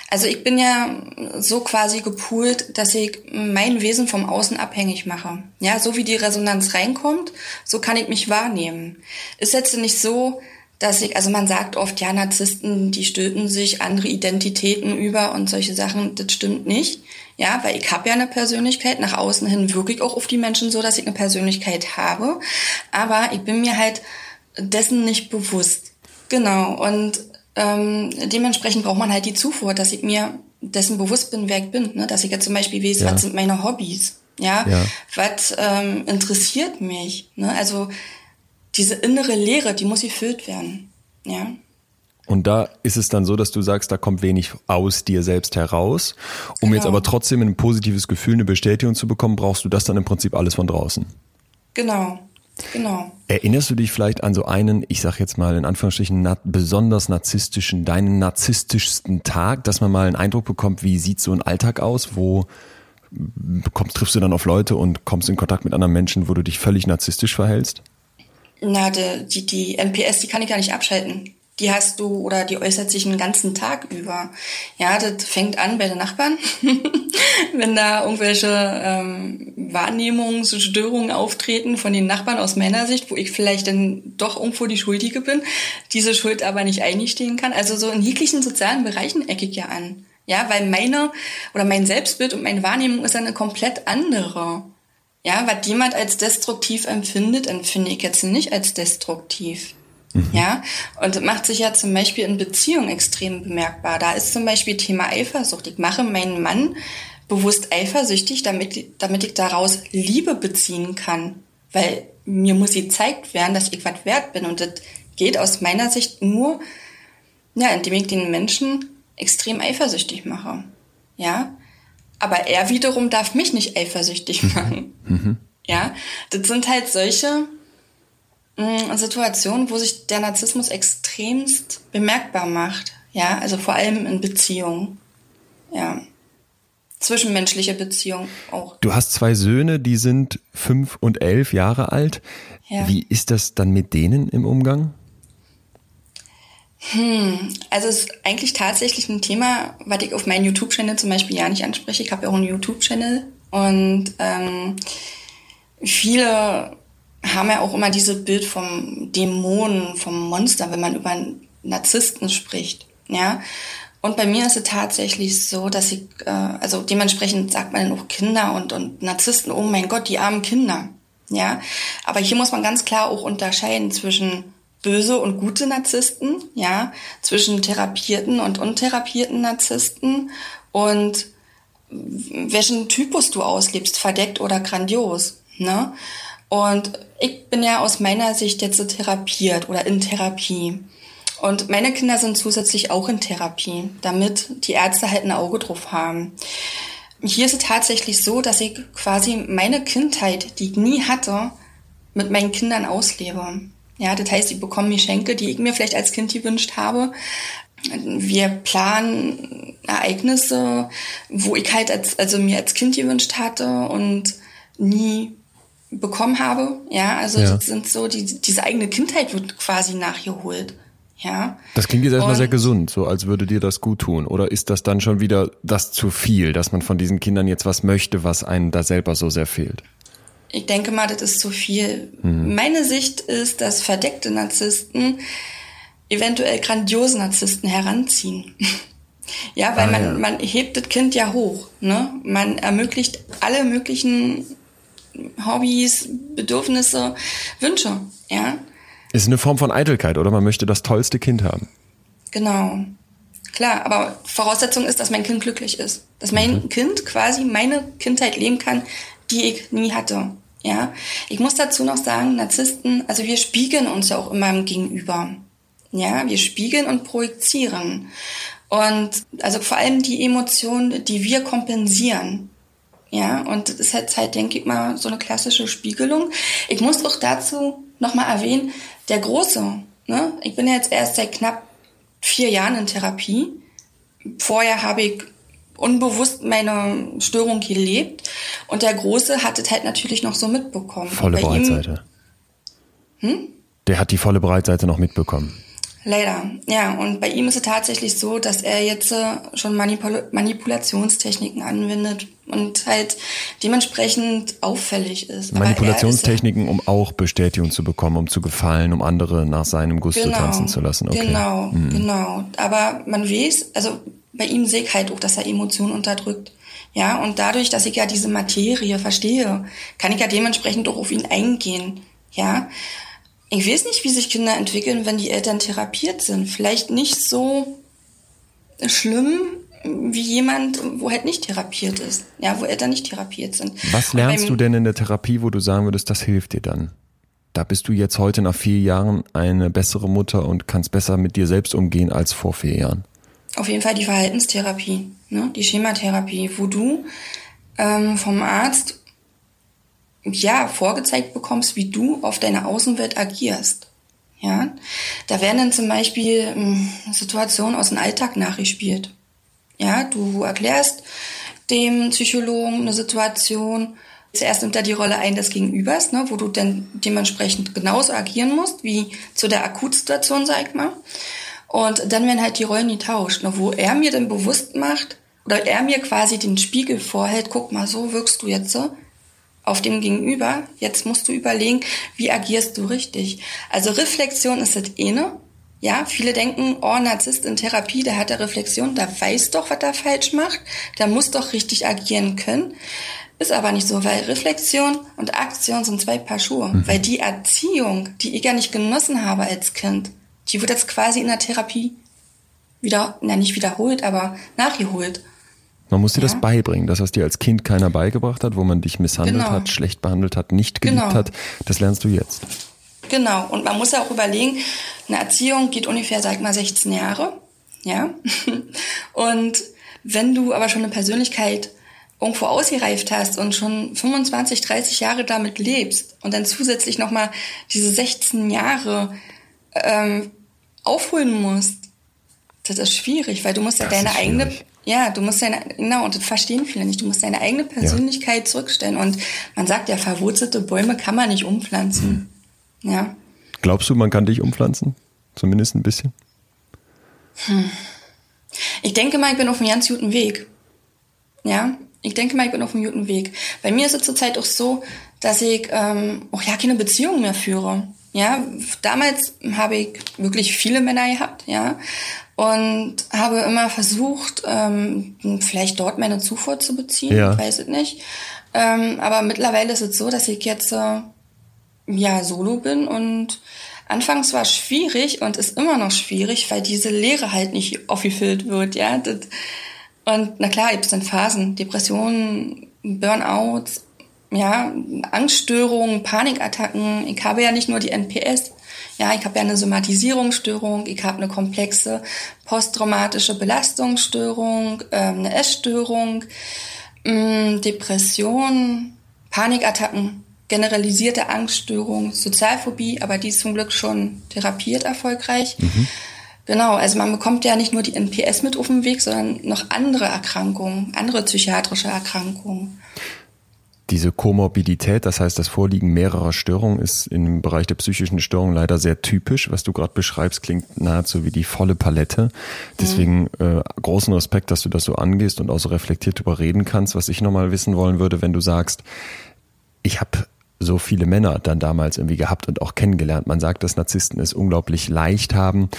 Also ich bin ja so quasi gepoolt, dass ich mein Wesen vom Außen abhängig mache. Ja, so wie die Resonanz reinkommt, so kann ich mich wahrnehmen. Ist jetzt nicht so, dass ich, also man sagt oft, ja, Narzissten, die stülpen sich andere Identitäten über und solche Sachen, das stimmt nicht. Ja, weil ich habe ja eine Persönlichkeit, nach außen hin wirklich auch auf die Menschen so, dass ich eine Persönlichkeit habe. Aber ich bin mir halt dessen nicht bewusst. Genau. Und ähm, dementsprechend braucht man halt die Zufuhr, dass ich mir dessen bewusst bin, wer ich bin. Ne? Dass ich jetzt zum Beispiel weiß, ja. was sind meine Hobbys? Ja, ja. was ähm, interessiert mich? Ne? Also diese innere Leere, die muss gefüllt werden. Ja. Und da ist es dann so, dass du sagst, da kommt wenig aus dir selbst heraus. Um genau. jetzt aber trotzdem ein positives Gefühl, eine Bestätigung zu bekommen, brauchst du das dann im Prinzip alles von draußen. Genau. Genau. Erinnerst du dich vielleicht an so einen, ich sag jetzt mal in Anführungsstrichen, na besonders narzisstischen, deinen narzisstischsten Tag, dass man mal einen Eindruck bekommt, wie sieht so ein Alltag aus, wo kommst, triffst du dann auf Leute und kommst in Kontakt mit anderen Menschen, wo du dich völlig narzisstisch verhältst? Na, die, die, die NPS, die kann ich gar nicht abschalten. Die hast du oder die äußert sich einen ganzen Tag über. Ja, das fängt an bei den Nachbarn, wenn da irgendwelche ähm, Wahrnehmungsstörungen auftreten von den Nachbarn aus meiner Sicht, wo ich vielleicht dann doch irgendwo die Schuldige bin, diese Schuld aber nicht eingestehen kann. Also so in jeglichen sozialen Bereichen ecke ich ja an. Ja, weil meine oder mein Selbstbild und meine Wahrnehmung ist eine komplett andere. Ja, was jemand als destruktiv empfindet, empfinde ich jetzt nicht als destruktiv. Mhm. Ja, und das macht sich ja zum Beispiel in Beziehungen extrem bemerkbar. Da ist zum Beispiel Thema Eifersucht. Ich mache meinen Mann bewusst eifersüchtig, damit, damit ich daraus Liebe beziehen kann. Weil mir muss gezeigt werden, dass ich was wert bin. Und das geht aus meiner Sicht nur, ja, indem ich den Menschen extrem eifersüchtig mache. Ja, aber er wiederum darf mich nicht eifersüchtig mhm. machen. Mhm. Ja, das sind halt solche Situationen, wo sich der Narzissmus extremst bemerkbar macht. Ja, also vor allem in Beziehungen. Ja. Zwischenmenschliche Beziehungen auch. Du hast zwei Söhne, die sind fünf und elf Jahre alt. Ja. Wie ist das dann mit denen im Umgang? Hm, also es ist eigentlich tatsächlich ein Thema, was ich auf meinem YouTube-Channel zum Beispiel ja nicht anspreche. Ich habe ja auch einen YouTube-Channel und ähm, viele haben ja auch immer dieses Bild vom Dämonen, vom Monster, wenn man über Narzissten spricht. Ja. Und bei mir ist es tatsächlich so, dass ich, äh, also dementsprechend sagt man auch Kinder und, und Narzissten, oh mein Gott, die armen Kinder. Ja. Aber hier muss man ganz klar auch unterscheiden zwischen böse und gute Narzissten, ja, zwischen therapierten und untherapierten Narzissten und welchen Typus du auslebst, verdeckt oder grandios, ne? Und ich bin ja aus meiner Sicht jetzt so therapiert oder in Therapie. Und meine Kinder sind zusätzlich auch in Therapie, damit die Ärzte halt ein Auge drauf haben. Hier ist es tatsächlich so, dass ich quasi meine Kindheit, die ich nie hatte, mit meinen Kindern auslebe. Ja, das heißt, sie bekommen Geschenke, die ich mir vielleicht als Kind gewünscht habe. Wir planen Ereignisse, wo ich halt als, also mir als Kind gewünscht hatte und nie bekommen habe. Ja, also ja. das sind so, die, diese eigene Kindheit wird quasi nachgeholt. Ja. Das klingt jetzt erstmal sehr gesund, so als würde dir das gut tun. Oder ist das dann schon wieder das zu viel, dass man von diesen Kindern jetzt was möchte, was einem da selber so sehr fehlt? Ich denke mal, das ist zu viel. Mhm. Meine Sicht ist, dass verdeckte Narzissten eventuell grandiose Narzissten heranziehen. ja, weil ah, man, ja. man hebt das Kind ja hoch. Ne? Man ermöglicht alle möglichen Hobbys, Bedürfnisse, Wünsche, ja. Ist eine Form von Eitelkeit, oder? Man möchte das tollste Kind haben. Genau. Klar, aber Voraussetzung ist, dass mein Kind glücklich ist. Dass mein mhm. Kind quasi meine Kindheit leben kann, die ich nie hatte. Ja. Ich muss dazu noch sagen, Narzissten, also wir spiegeln uns ja auch immer im Gegenüber. Ja, wir spiegeln und projizieren. Und also vor allem die Emotionen, die wir kompensieren. Ja, und das ist jetzt halt, denke ich mal, so eine klassische Spiegelung. Ich muss auch dazu nochmal erwähnen, der Große, ne? ich bin jetzt erst seit knapp vier Jahren in Therapie. Vorher habe ich unbewusst meine Störung gelebt und der Große hat es halt natürlich noch so mitbekommen. Volle Breitseite. Hm? Der hat die volle Breitseite noch mitbekommen. Leider, ja. Und bei ihm ist es tatsächlich so, dass er jetzt äh, schon Manipul Manipulationstechniken anwendet und halt dementsprechend auffällig ist. Manipulationstechniken, ist, um auch Bestätigung zu bekommen, um zu gefallen, um andere nach seinem Gusto genau, tanzen zu lassen. Okay. Genau, mhm. genau. Aber man weiß, also bei ihm sehe ich halt auch, dass er Emotionen unterdrückt. Ja, und dadurch, dass ich ja diese Materie verstehe, kann ich ja dementsprechend auch auf ihn eingehen. Ja, ich weiß nicht, wie sich Kinder entwickeln, wenn die Eltern therapiert sind. Vielleicht nicht so schlimm wie jemand, wo halt nicht therapiert ist. Ja, wo Eltern nicht therapiert sind. Was lernst du denn in der Therapie, wo du sagen würdest, das hilft dir dann? Da bist du jetzt heute nach vier Jahren eine bessere Mutter und kannst besser mit dir selbst umgehen als vor vier Jahren. Auf jeden Fall die Verhaltenstherapie, ne? die Schematherapie, wo du ähm, vom Arzt ja, vorgezeigt bekommst, wie du auf deine Außenwelt agierst. Ja, da werden dann zum Beispiel ähm, Situationen aus dem Alltag nachgespielt. Ja, du erklärst dem Psychologen eine Situation. Zuerst nimmt er die Rolle ein des Gegenübers, ne, wo du dann dementsprechend genauso agieren musst, wie zu der Akutsituation, sag ich mal. Und dann werden halt die Rollen getauscht, ne, wo er mir dann bewusst macht, oder er mir quasi den Spiegel vorhält, guck mal, so wirkst du jetzt so auf dem Gegenüber. Jetzt musst du überlegen, wie agierst du richtig. Also Reflexion ist das eine. Ja, viele denken, oh, Narzisst in Therapie, der hat eine Reflexion, der weiß doch, was er falsch macht, der muss doch richtig agieren können. Ist aber nicht so, weil Reflexion und Aktion sind zwei Paar Schuhe. Mhm. Weil die Erziehung, die ich ja nicht genossen habe als Kind, die wird jetzt quasi in der Therapie wieder, na nicht wiederholt, aber nachgeholt. Man muss dir ja. das beibringen, das, was dir als Kind keiner beigebracht hat, wo man dich misshandelt genau. hat, schlecht behandelt hat, nicht geliebt genau. hat, das lernst du jetzt. Genau, und man muss ja auch überlegen, eine Erziehung geht ungefähr, sag mal, 16 Jahre, ja. Und wenn du aber schon eine Persönlichkeit irgendwo ausgereift hast und schon 25, 30 Jahre damit lebst und dann zusätzlich nochmal diese 16 Jahre ähm, aufholen musst, das ist schwierig, weil du musst ja das deine eigene, ja, du musst deine, genau, und das verstehen viele nicht, du musst deine eigene Persönlichkeit ja. zurückstellen. Und man sagt ja, verwurzelte Bäume kann man nicht umpflanzen. Hm. Ja. Glaubst du, man kann dich umpflanzen? Zumindest ein bisschen? Hm. Ich denke mal, ich bin auf einem ganz guten Weg. Ja, ich denke mal, ich bin auf einem guten Weg. Bei mir ist es zurzeit auch so, dass ich ähm, auch ja keine Beziehung mehr führe. Ja, damals habe ich wirklich viele Männer gehabt, ja, und habe immer versucht, ähm, vielleicht dort meine Zufuhr zu beziehen, ja. ich weiß es nicht. Ähm, aber mittlerweile ist es so, dass ich jetzt äh, ja solo bin und anfangs war es schwierig und ist immer noch schwierig, weil diese Lehre halt nicht aufgefüllt wird, ja. Das, und na klar, gibt es dann Phasen, Depressionen, Burnouts, ja, Angststörungen, Panikattacken. Ich habe ja nicht nur die NPS, ja, ich habe ja eine Somatisierungsstörung, ich habe eine komplexe posttraumatische Belastungsstörung, ähm, eine Essstörung, ähm, Depression, Panikattacken, generalisierte Angststörung, Sozialphobie, aber die ist zum Glück schon therapiert erfolgreich. Mhm. Genau, also man bekommt ja nicht nur die NPS mit auf dem Weg, sondern noch andere Erkrankungen, andere psychiatrische Erkrankungen. Diese Komorbidität, das heißt das Vorliegen mehrerer Störungen, ist im Bereich der psychischen Störungen leider sehr typisch. Was du gerade beschreibst, klingt nahezu wie die volle Palette. Deswegen mhm. äh, großen Respekt, dass du das so angehst und auch so reflektiert darüber reden kannst. Was ich nochmal wissen wollen würde, wenn du sagst, ich habe so viele Männer dann damals irgendwie gehabt und auch kennengelernt. Man sagt, dass Narzissten es unglaublich leicht haben,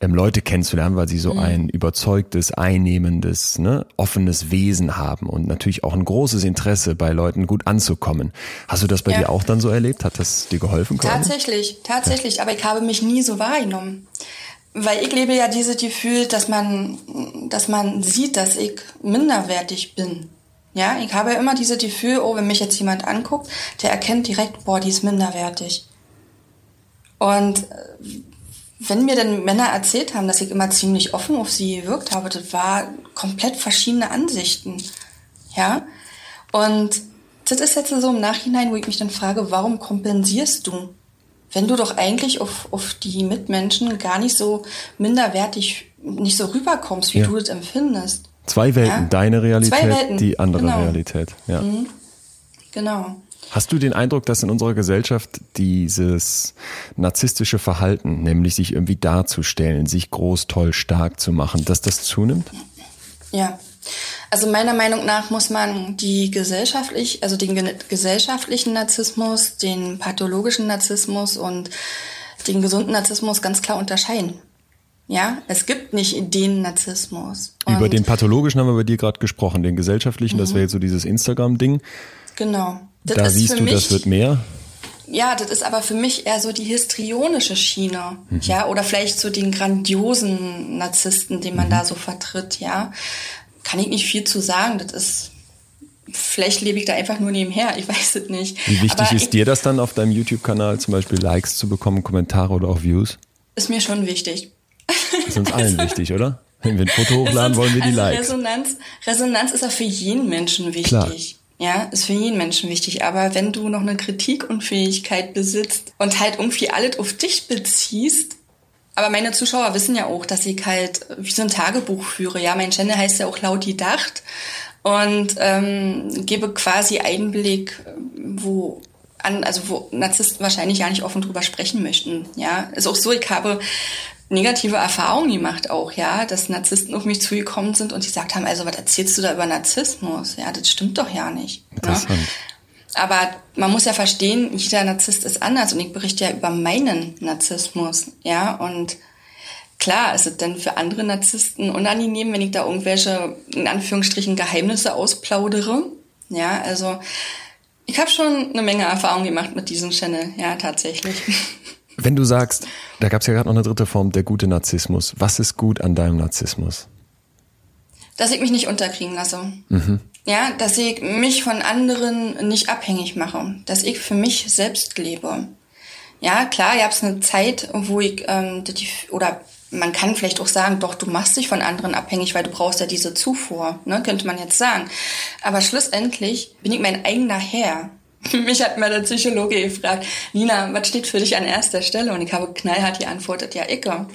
ähm, Leute kennenzulernen, weil sie so mhm. ein überzeugtes, einnehmendes, ne, offenes Wesen haben und natürlich auch ein großes Interesse bei Leuten gut anzukommen. Hast du das bei ja. dir auch dann so erlebt? Hat das dir geholfen? Tatsächlich, tatsächlich, ja. aber ich habe mich nie so wahrgenommen. Weil ich lebe ja dieses Gefühl, dass man, dass man sieht, dass ich minderwertig bin. Ja, ich habe immer diese Gefühl, oh, wenn mich jetzt jemand anguckt, der erkennt direkt, boah, die ist minderwertig. Und äh, wenn mir dann Männer erzählt haben, dass ich immer ziemlich offen auf sie gewirkt habe, das war komplett verschiedene Ansichten. Ja, und das ist jetzt so im Nachhinein, wo ich mich dann frage, warum kompensierst du? Wenn du doch eigentlich auf, auf die Mitmenschen gar nicht so minderwertig, nicht so rüberkommst, wie ja. du das empfindest. Zwei Welten, ja? deine Realität, Welten. die andere genau. Realität. Ja. Mhm. Genau. Hast du den Eindruck, dass in unserer Gesellschaft dieses narzisstische Verhalten, nämlich sich irgendwie darzustellen, sich groß, toll, stark zu machen, dass das zunimmt? Ja. Also meiner Meinung nach muss man die gesellschaftlich, also den gesellschaftlichen Narzissmus, den pathologischen Narzissmus und den gesunden Narzissmus ganz klar unterscheiden. Ja, es gibt nicht den Narzissmus. Und über den pathologischen haben wir bei dir gerade gesprochen, den gesellschaftlichen, mhm. das wäre jetzt so dieses Instagram-Ding. Genau. Das da siehst du, mich, das wird mehr. Ja, das ist aber für mich eher so die histrionische Schiene, mhm. ja, oder vielleicht so den grandiosen Narzissten, den man mhm. da so vertritt, ja. Kann ich nicht viel zu sagen, das ist vielleicht lebe ich da einfach nur nebenher, ich weiß es nicht. Wie wichtig aber ist ich, dir das dann auf deinem YouTube-Kanal zum Beispiel Likes zu bekommen, Kommentare oder auch Views? Ist mir schon wichtig. Ist uns allen wichtig, oder? Wenn wir ein Foto hochladen, wollen wir die also Likes. Resonanz, Resonanz ist auch für jeden Menschen wichtig. Klar. Ja, ist für jeden Menschen wichtig. Aber wenn du noch eine Kritikunfähigkeit besitzt und halt irgendwie alles auf dich beziehst, aber meine Zuschauer wissen ja auch, dass ich halt wie so ein Tagebuch führe. Ja, mein Channel heißt ja auch laut die Dacht und ähm, gebe quasi Einblick, wo an, also wo Narzissten wahrscheinlich ja nicht offen drüber sprechen möchten. Ja, ist auch so, ich habe negative Erfahrungen gemacht auch, ja, dass Narzissten auf mich zugekommen sind und die gesagt haben, also was erzählst du da über Narzissmus? Ja, das stimmt doch ja nicht. Ne? Interessant. Ne? Aber man muss ja verstehen, jeder Narzisst ist anders und ich berichte ja über meinen Narzissmus, ja, und klar ist es dann für andere Narzissten unangenehm, wenn ich da irgendwelche, in Anführungsstrichen, Geheimnisse ausplaudere, ja, also ich habe schon eine Menge Erfahrung gemacht mit diesem Channel, ja, tatsächlich. Wenn du sagst, da gab es ja gerade noch eine dritte Form, der gute Narzissmus. Was ist gut an deinem Narzissmus? Dass ich mich nicht unterkriegen lasse. Mhm. Ja, dass ich mich von anderen nicht abhängig mache. Dass ich für mich selbst lebe. Ja, klar, gab es eine Zeit, wo ich, ähm, die, oder man kann vielleicht auch sagen, doch, du machst dich von anderen abhängig, weil du brauchst ja diese Zufuhr, ne, könnte man jetzt sagen. Aber schlussendlich bin ich mein eigener Herr. Mich hat mal der Psychologe gefragt, Nina, was steht für dich an erster Stelle? Und ich habe knallhart geantwortet, ja, Icke.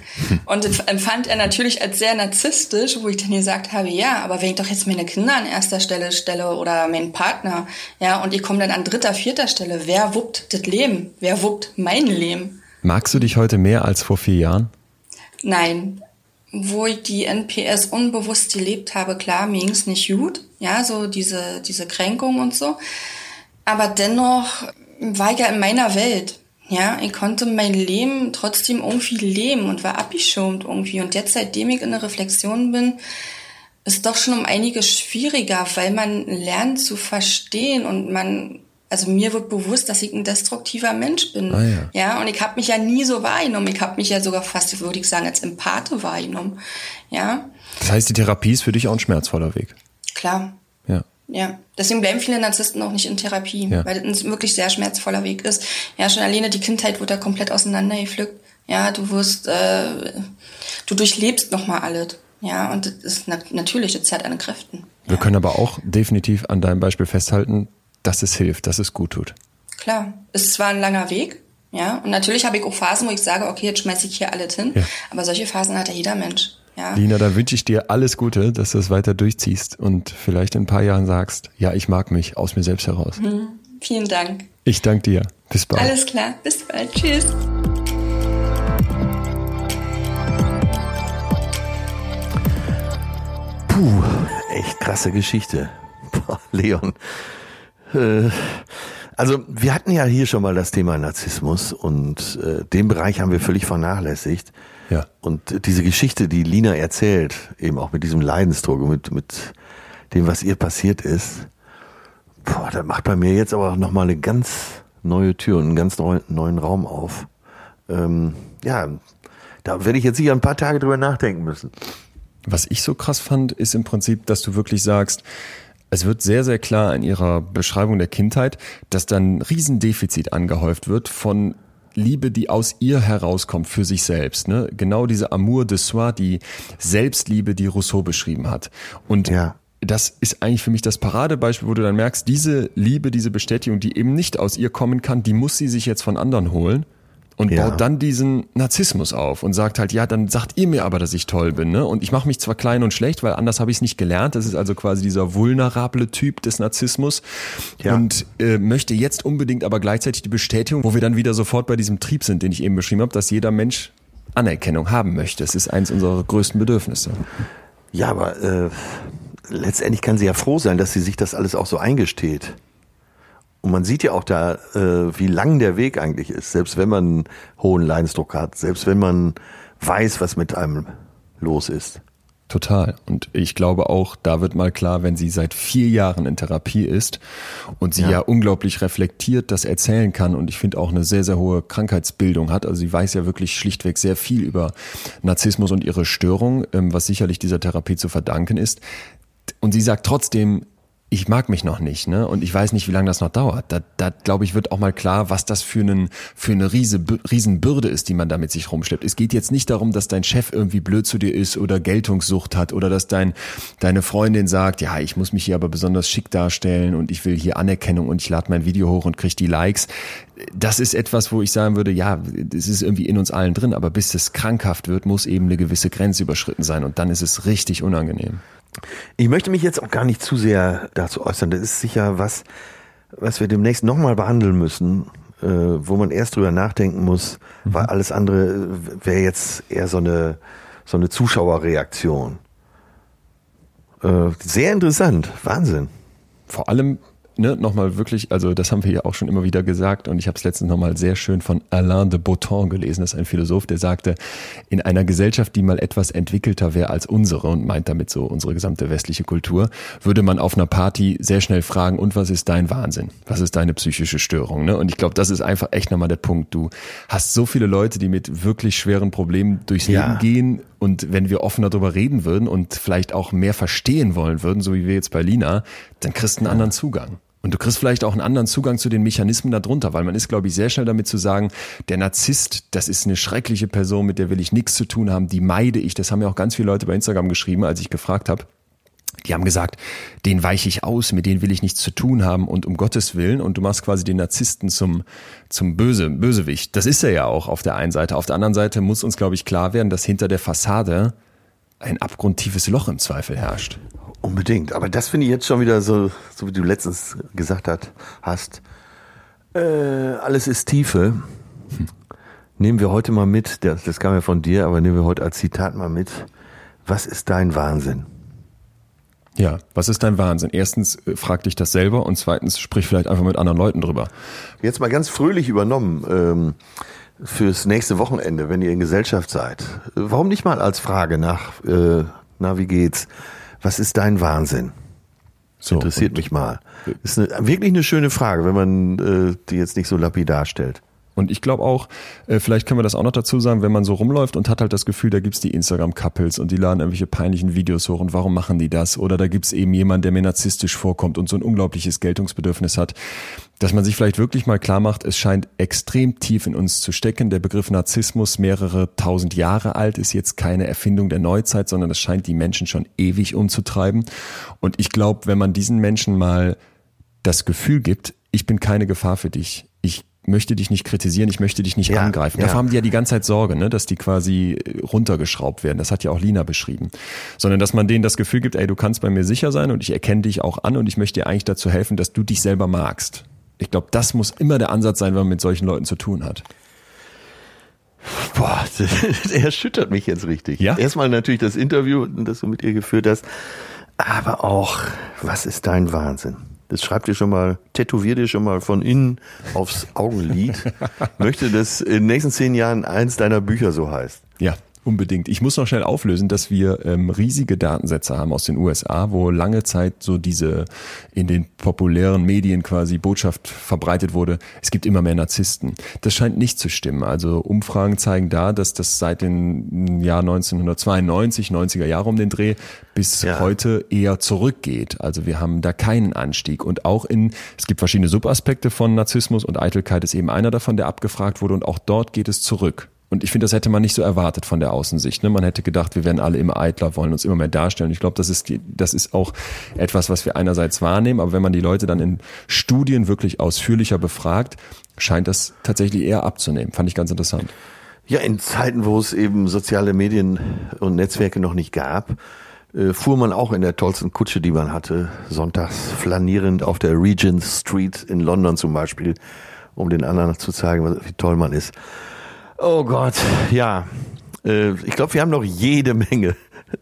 Und das empfand er natürlich als sehr narzisstisch, wo ich dann gesagt habe, ja, aber wenn ich doch jetzt meine Kinder an erster Stelle stelle oder meinen Partner, ja, und ich komme dann an dritter, vierter Stelle, wer wuppt das Leben? Wer wuppt mein Leben? Magst du dich heute mehr als vor vier Jahren? Nein. Wo ich die NPS unbewusst gelebt habe, klar, mir ging's nicht gut, ja, so diese, diese Kränkung und so. Aber dennoch war ich ja in meiner Welt. Ja, ich konnte mein Leben trotzdem irgendwie leben und war abgeschirmt irgendwie. Und jetzt, seitdem ich in der Reflexion bin, ist doch schon um einiges schwieriger, weil man lernt zu verstehen und man, also mir wird bewusst, dass ich ein destruktiver Mensch bin. Ah, ja. ja, und ich habe mich ja nie so wahrgenommen. Ich habe mich ja sogar fast, würde ich sagen, als Empathe wahrgenommen. Ja. Das heißt, die Therapie ist für dich auch ein schmerzvoller Weg. Klar. Ja. Deswegen bleiben viele Narzissten auch nicht in Therapie, ja. weil das ein wirklich sehr schmerzvoller Weg ist. Ja, schon alleine die Kindheit wird da komplett auseinandergepflückt. Ja, du wirst, äh, du durchlebst nochmal alles. Ja, und das ist na natürlich, das zerrt an Kräften. Wir können aber auch definitiv an deinem Beispiel festhalten, dass es hilft, dass es gut tut. Klar, es ist zwar ein langer Weg, ja, und natürlich habe ich auch Phasen, wo ich sage, okay, jetzt schmeiße ich hier alles hin, ja. aber solche Phasen hat ja jeder Mensch. Ja. Lina, da wünsche ich dir alles Gute, dass du es weiter durchziehst und vielleicht in ein paar Jahren sagst, ja, ich mag mich aus mir selbst heraus. Mhm. Vielen Dank. Ich danke dir. Bis bald. Alles klar. Bis bald. Tschüss. Puh, echt krasse Geschichte. Boah, Leon. Äh, also wir hatten ja hier schon mal das Thema Narzissmus und äh, den Bereich haben wir völlig vernachlässigt. Ja. Und diese Geschichte, die Lina erzählt, eben auch mit diesem Leidensdruck, mit, mit dem, was ihr passiert ist, boah, das macht bei mir jetzt aber nochmal eine ganz neue Tür und einen ganz neuen, neuen Raum auf. Ähm, ja, da werde ich jetzt sicher ein paar Tage drüber nachdenken müssen. Was ich so krass fand, ist im Prinzip, dass du wirklich sagst, es wird sehr, sehr klar in ihrer Beschreibung der Kindheit, dass dann ein Riesendefizit angehäuft wird von Liebe, die aus ihr herauskommt für sich selbst. Ne? Genau diese Amour de soi, die Selbstliebe, die Rousseau beschrieben hat. Und ja. das ist eigentlich für mich das Paradebeispiel, wo du dann merkst, diese Liebe, diese Bestätigung, die eben nicht aus ihr kommen kann, die muss sie sich jetzt von anderen holen und ja. baut dann diesen Narzissmus auf und sagt halt, ja, dann sagt ihr mir aber, dass ich toll bin, ne? Und ich mache mich zwar klein und schlecht, weil anders habe ich es nicht gelernt. Das ist also quasi dieser vulnerable Typ des Narzissmus ja. und äh, möchte jetzt unbedingt aber gleichzeitig die Bestätigung, wo wir dann wieder sofort bei diesem Trieb sind, den ich eben beschrieben habe, dass jeder Mensch Anerkennung haben möchte. Das ist eins unserer größten Bedürfnisse. Ja, aber äh, letztendlich kann sie ja froh sein, dass sie sich das alles auch so eingesteht. Und man sieht ja auch da, äh, wie lang der Weg eigentlich ist, selbst wenn man einen hohen Leidensdruck hat, selbst wenn man weiß, was mit einem los ist. Total. Und ich glaube auch, da wird mal klar, wenn sie seit vier Jahren in Therapie ist und sie ja, ja unglaublich reflektiert das erzählen kann und ich finde auch eine sehr, sehr hohe Krankheitsbildung hat. Also sie weiß ja wirklich schlichtweg sehr viel über Narzissmus und ihre Störung, ähm, was sicherlich dieser Therapie zu verdanken ist. Und sie sagt trotzdem, ich mag mich noch nicht, ne? Und ich weiß nicht, wie lange das noch dauert. Da, da glaube ich, wird auch mal klar, was das für, einen, für eine riese, Riesenbürde ist, die man damit sich rumschleppt. Es geht jetzt nicht darum, dass dein Chef irgendwie blöd zu dir ist oder Geltungssucht hat oder dass dein, deine Freundin sagt, ja, ich muss mich hier aber besonders schick darstellen und ich will hier Anerkennung und ich lade mein Video hoch und kriege die Likes. Das ist etwas, wo ich sagen würde, ja, das ist irgendwie in uns allen drin, aber bis es krankhaft wird, muss eben eine gewisse Grenze überschritten sein und dann ist es richtig unangenehm. Ich möchte mich jetzt auch gar nicht zu sehr dazu äußern. Das ist sicher was, was wir demnächst nochmal behandeln müssen. äh, wo man erst drüber nachdenken muss, mhm. weil alles andere wäre jetzt eher so eine, so eine Zuschauerreaktion. Äh, sehr interessant, Wahnsinn. Vor allem ne, nochmal wirklich, also das haben wir ja auch schon immer wieder gesagt und ich habe es letztens nochmal sehr schön von Alain de Botton gelesen, das ist ein Philosoph, der sagte, in einer Gesellschaft, die mal etwas entwickelter wäre als unsere und meint damit so unsere gesamte westliche Kultur, würde man auf einer Party sehr schnell fragen, und was ist dein Wahnsinn? Was ist deine psychische Störung? Ne? Und ich glaube, das ist einfach echt nochmal der Punkt. Du hast so viele Leute, die mit wirklich schweren Problemen durchs ja. Leben gehen und wenn wir offener darüber reden würden und vielleicht auch mehr verstehen wollen würden, so wie wir jetzt bei Lina, dann kriegst du einen anderen Zugang. Und du kriegst vielleicht auch einen anderen Zugang zu den Mechanismen darunter, weil man ist, glaube ich, sehr schnell damit zu sagen, der Narzisst, das ist eine schreckliche Person, mit der will ich nichts zu tun haben, die meide ich. Das haben ja auch ganz viele Leute bei Instagram geschrieben, als ich gefragt habe. Die haben gesagt, den weiche ich aus, mit denen will ich nichts zu tun haben und um Gottes Willen. Und du machst quasi den Narzissten zum, zum Böse, Bösewicht. Das ist er ja auch auf der einen Seite. Auf der anderen Seite muss uns, glaube ich, klar werden, dass hinter der Fassade ein abgrundtiefes Loch im Zweifel herrscht. Unbedingt. Aber das finde ich jetzt schon wieder so, so wie du letztens gesagt hat, hast. Äh, alles ist Tiefe. Hm. Nehmen wir heute mal mit, das, das kam ja von dir, aber nehmen wir heute als Zitat mal mit. Was ist dein Wahnsinn? Ja, was ist dein Wahnsinn? Erstens äh, frag dich das selber und zweitens sprich vielleicht einfach mit anderen Leuten drüber. Jetzt mal ganz fröhlich übernommen ähm, fürs nächste Wochenende, wenn ihr in Gesellschaft seid. Warum nicht mal als Frage nach, äh, na wie geht's? Was ist dein Wahnsinn? So, Interessiert mich mal. Ist eine, wirklich eine schöne Frage, wenn man äh, die jetzt nicht so lapidar stellt. Und ich glaube auch, äh, vielleicht können wir das auch noch dazu sagen, wenn man so rumläuft und hat halt das Gefühl, da gibt's die Instagram-Couples und die laden irgendwelche peinlichen Videos hoch und warum machen die das? Oder da gibt's eben jemanden, der mir narzisstisch vorkommt und so ein unglaubliches Geltungsbedürfnis hat, dass man sich vielleicht wirklich mal klar macht, es scheint extrem tief in uns zu stecken. Der Begriff Narzissmus mehrere tausend Jahre alt ist jetzt keine Erfindung der Neuzeit, sondern es scheint die Menschen schon ewig umzutreiben. Und ich glaube, wenn man diesen Menschen mal das Gefühl gibt, ich bin keine Gefahr für dich, ich möchte dich nicht kritisieren, ich möchte dich nicht ja, angreifen. Davor ja. haben die ja die ganze Zeit Sorge, ne, dass die quasi runtergeschraubt werden. Das hat ja auch Lina beschrieben. Sondern dass man denen das Gefühl gibt, ey, du kannst bei mir sicher sein und ich erkenne dich auch an und ich möchte dir eigentlich dazu helfen, dass du dich selber magst. Ich glaube, das muss immer der Ansatz sein, wenn man mit solchen Leuten zu tun hat. Boah, der erschüttert mich jetzt richtig. Ja? Erstmal natürlich das Interview, das du mit ihr geführt hast, aber auch, was ist dein Wahnsinn? Das schreibt ihr schon mal, tätowiert ihr schon mal von innen aufs Augenlid. Möchte, dass in den nächsten zehn Jahren eins deiner Bücher so heißt. Ja, Unbedingt. Ich muss noch schnell auflösen, dass wir ähm, riesige Datensätze haben aus den USA, wo lange Zeit so diese in den populären Medien quasi Botschaft verbreitet wurde, es gibt immer mehr Narzissten. Das scheint nicht zu stimmen. Also Umfragen zeigen da, dass das seit dem Jahr 1992, 90er Jahre um den Dreh, bis ja. heute eher zurückgeht. Also wir haben da keinen Anstieg. Und auch in, es gibt verschiedene Subaspekte von Narzissmus und Eitelkeit ist eben einer davon, der abgefragt wurde. Und auch dort geht es zurück. Und ich finde, das hätte man nicht so erwartet von der Außensicht. Ne? Man hätte gedacht, wir werden alle immer eitler, wollen uns immer mehr darstellen. Ich glaube, das ist, die, das ist auch etwas, was wir einerseits wahrnehmen, aber wenn man die Leute dann in Studien wirklich ausführlicher befragt, scheint das tatsächlich eher abzunehmen. Fand ich ganz interessant. Ja, in Zeiten, wo es eben soziale Medien und Netzwerke noch nicht gab, äh, fuhr man auch in der tollsten Kutsche, die man hatte, sonntags flanierend auf der Regent Street in London zum Beispiel, um den anderen zu zeigen, wie toll man ist. Oh Gott, ja. Äh, ich glaube, wir haben noch jede Menge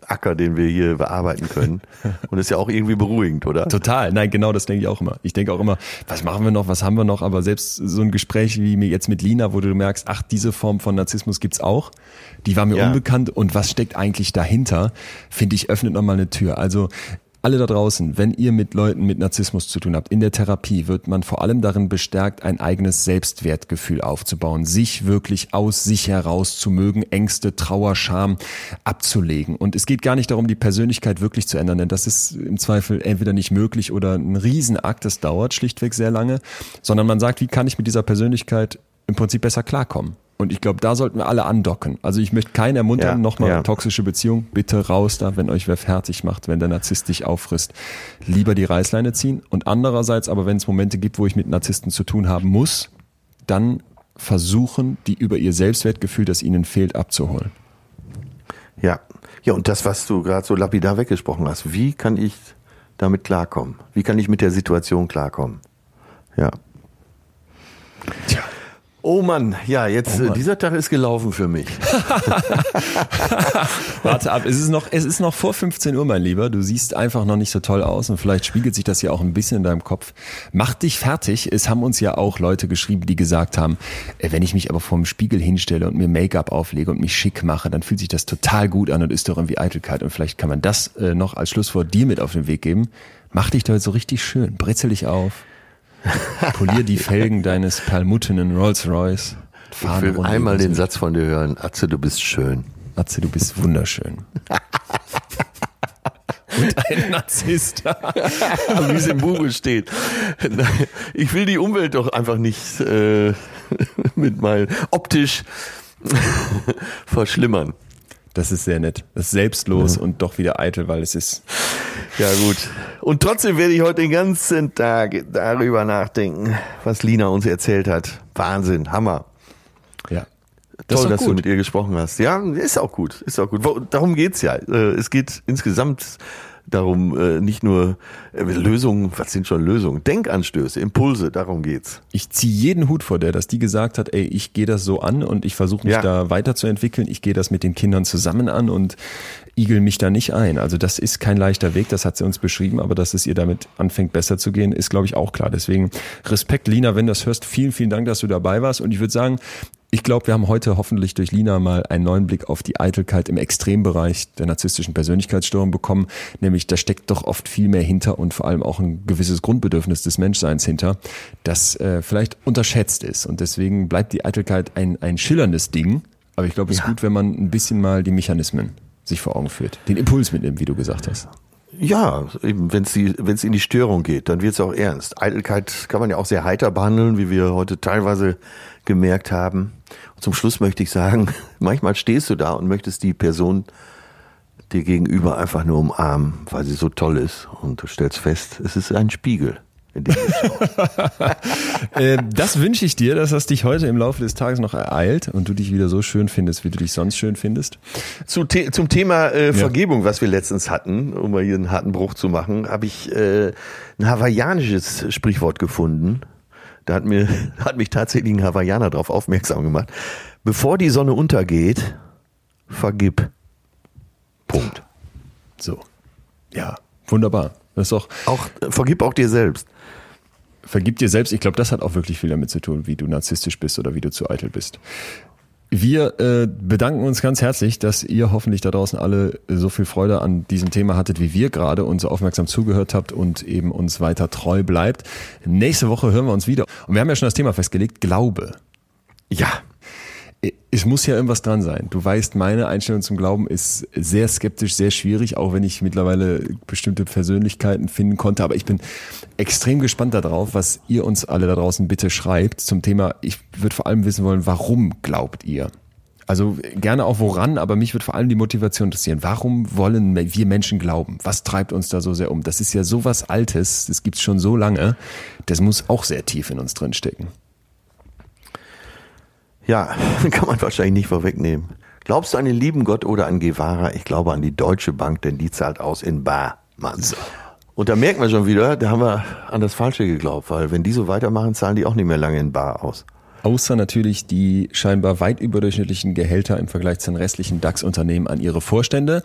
Acker, den wir hier bearbeiten können. Und ist ja auch irgendwie beruhigend, oder? Total. Nein, genau das denke ich auch immer. Ich denke auch immer, was machen wir noch, was haben wir noch? Aber selbst so ein Gespräch wie mir jetzt mit Lina, wo du merkst, ach, diese Form von Narzissmus gibt's auch. Die war mir ja. unbekannt. Und was steckt eigentlich dahinter? Finde ich, öffnet nochmal eine Tür. Also alle da draußen, wenn ihr mit Leuten mit Narzissmus zu tun habt, in der Therapie wird man vor allem darin bestärkt, ein eigenes Selbstwertgefühl aufzubauen, sich wirklich aus sich heraus zu mögen, Ängste, Trauer, Scham abzulegen. Und es geht gar nicht darum, die Persönlichkeit wirklich zu ändern, denn das ist im Zweifel entweder nicht möglich oder ein Riesenakt, das dauert schlichtweg sehr lange, sondern man sagt, wie kann ich mit dieser Persönlichkeit im Prinzip besser klarkommen? Und ich glaube, da sollten wir alle andocken. Also ich möchte keinen ermuntern, ja, nochmal ja. toxische Beziehung. Bitte raus da, wenn euch wer fertig macht, wenn der Narzisst dich auffrisst. Lieber die Reißleine ziehen. Und andererseits aber, wenn es Momente gibt, wo ich mit Narzissten zu tun haben muss, dann versuchen, die über ihr Selbstwertgefühl, das ihnen fehlt, abzuholen. Ja, ja, und das, was du gerade so lapidar weggesprochen hast, wie kann ich damit klarkommen? Wie kann ich mit der Situation klarkommen? Ja. Tja. Oh Mann, ja, jetzt Oh äh, dieser Tag ist gelaufen für mich. Warte ab, es ist, noch, es ist noch vor 15 Uhr, mein Lieber. Du siehst einfach noch nicht so toll aus und vielleicht spiegelt sich das ja auch ein bisschen in deinem Kopf. Mach dich fertig. Es haben uns ja auch Leute geschrieben, die gesagt haben, äh, wenn ich mich aber vorm Spiegel hinstelle und mir Make-up auflege und mich schick mache, dann fühlt sich das total gut an und ist doch irgendwie Eitelkeit. Und vielleicht kann man das äh, noch als Schlusswort dir mit auf den Weg geben. Mach dich doch so richtig schön, britzel dich auf. Polier die Felgen deines perlmuttenen Rolls Royce. Ich will einmal den Satz von dir hören. Atze, du bist schön. Atze, du bist wunderschön. Und ein Narzisst. Wie es im Buche steht. Ich will die Umwelt doch einfach nicht äh, mit meinen optisch verschlimmern. Das ist sehr nett. Das ist selbstlos und doch wieder eitel, weil es ist. Ja gut. Und trotzdem werde ich heute den ganzen Tag darüber nachdenken, was Lina uns erzählt hat. Wahnsinn, Hammer. Ja. Das Toll, dass doch du gut. mit ihr gesprochen hast. Ja, ist auch gut. Ist auch gut. Darum geht's ja. Äh, Es geht insgesamt darum, äh, nicht nur äh, Lösungen, was sind schon Lösungen? Denkanstöße, Impulse, darum geht's. Ich ziehe jeden Hut vor der, dass die gesagt hat, ey, ich gehe das so an und ich versuche mich Ja. da weiterzuentwickeln. Ich gehe das mit den Kindern zusammen an und igel mich da nicht ein. Also das ist kein leichter Weg, das hat sie uns beschrieben, aber dass es ihr damit anfängt besser zu gehen, ist glaube ich auch klar. Deswegen Respekt, Lina, wenn du das hörst, vielen, vielen Dank, dass du dabei warst und ich würde sagen, ich glaube, wir haben heute hoffentlich durch Lina mal einen neuen Blick auf die Eitelkeit im Extrembereich der narzisstischen Persönlichkeitsstörung bekommen. Nämlich, da steckt doch oft viel mehr hinter und vor allem auch ein gewisses Grundbedürfnis des Menschseins hinter, das äh, vielleicht unterschätzt ist. Und deswegen bleibt die Eitelkeit ein, ein schillerndes Ding. Aber ich glaube, es ist gut, wenn man ein bisschen mal die Mechanismen sich vor Augen führt. Den Impuls mitnimmt, wie du gesagt hast. Ja, eben, wenn es in die Störung geht, dann wird's auch ernst. Eitelkeit kann man ja auch sehr heiter behandeln, wie wir heute teilweise gemerkt haben. Und zum Schluss möchte ich sagen, manchmal stehst du da und möchtest die Person dir gegenüber einfach nur umarmen, weil sie so toll ist. Und du stellst fest, es ist ein Spiegel. Äh, das wünsche ich dir, dass das dich heute im Laufe des Tages noch ereilt und du dich wieder so schön findest, wie du dich sonst schön findest. Zu The zum Thema äh, Vergebung, was wir letztens hatten, um mal hier einen harten Bruch zu machen, habe ich äh, ein hawaiianisches Sprichwort gefunden. Da hat mir hat mich tatsächlich ein Hawaiianer darauf aufmerksam gemacht. Bevor die Sonne untergeht, vergib. Punkt. So. Ja, wunderbar. Das ist doch, Auch äh, vergib auch dir selbst. vergib dir selbst. Ich glaube, das hat auch wirklich viel damit zu tun, wie du narzisstisch bist oder wie du zu eitel bist. Wir äh, bedanken uns ganz herzlich, dass ihr hoffentlich da draußen alle so viel Freude an diesem Thema hattet, wie wir gerade und so aufmerksam zugehört habt und eben uns weiter treu bleibt. Nächste Woche hören wir uns wieder. Und wir haben ja schon das Thema festgelegt, Glaube. Ja, Es muss ja irgendwas dran sein. Du weißt, meine Einstellung zum Glauben ist sehr skeptisch, sehr schwierig, auch wenn ich mittlerweile bestimmte Persönlichkeiten finden konnte. Aber ich bin extrem gespannt darauf, was ihr uns alle da draußen bitte schreibt zum Thema. Ich würde vor allem wissen wollen, warum glaubt ihr? Also gerne auch woran, aber mich würde vor allem die Motivation interessieren. Warum wollen wir Menschen glauben? Was treibt uns da so sehr um? Das ist ja so was Altes, das gibt's schon so lange. Das muss auch sehr tief in uns drin stecken. Ja, kann man wahrscheinlich nicht vorwegnehmen. Glaubst du an den lieben Gott oder an Guevara? Ich glaube an die Deutsche Bank, denn die zahlt aus in Bar. Mann. Und da merkt man schon wieder, da haben wir an das Falsche geglaubt, weil wenn die so weitermachen, zahlen die auch nicht mehr lange in Bar aus. Außer natürlich die scheinbar weit überdurchschnittlichen Gehälter im Vergleich zu den restlichen DAX-Unternehmen an ihre Vorstände.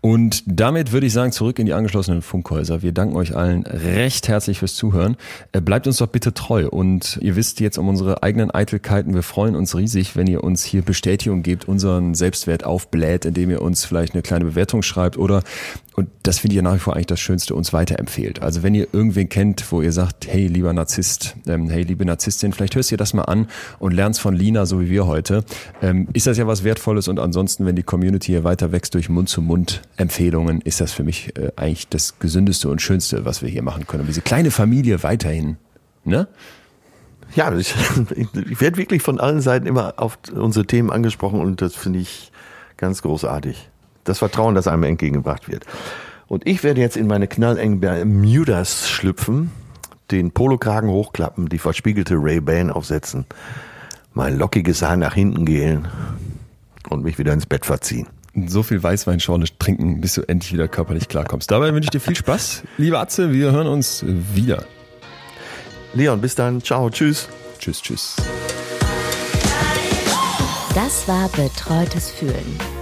Und damit würde ich sagen, zurück in die angeschlossenen Funkhäuser. Wir danken euch allen recht herzlich fürs Zuhören. Äh, Bleibt uns doch bitte treu. Und ihr wisst jetzt um unsere eigenen Eitelkeiten. Wir freuen uns riesig, wenn ihr uns hier Bestätigung gebt, unseren Selbstwert aufbläht, indem ihr uns vielleicht eine kleine Bewertung schreibt oder und das finde ich ja nach wie vor eigentlich das Schönste, uns weiterempfehlt. Also wenn ihr irgendwen kennt, wo ihr sagt, hey, lieber Narzisst, ähm, hey, liebe Narzisstin, vielleicht hörst dir das mal an und lernst von Lina, so wie wir heute, ähm, ist das ja was Wertvolles und ansonsten, wenn die Community hier weiter wächst durch Mund-zu-Mund-Empfehlungen, ist das für mich äh, eigentlich das Gesündeste und Schönste, was wir hier machen können. Und diese kleine Familie weiterhin, ne? Ja, ich, ich werde wirklich von allen Seiten immer auf unsere Themen angesprochen und das finde ich ganz großartig. Das Vertrauen, das einem entgegengebracht wird. Und ich werde jetzt in meine knallengen Bermudas schlüpfen, den Polokragen hochklappen, die verspiegelte Ray-Ban aufsetzen, mein lockiges Haar nach hinten gehen und mich wieder ins Bett verziehen. So viel Weißweinschorle trinken, bis du endlich wieder körperlich klarkommst. Dabei wünsche ich dir viel Spaß. Liebe Atze, wir hören uns wieder. Leon, bis dann. Ciao. Tschüss. Tschüss, tschüss. Das war Betreutes Fühlen.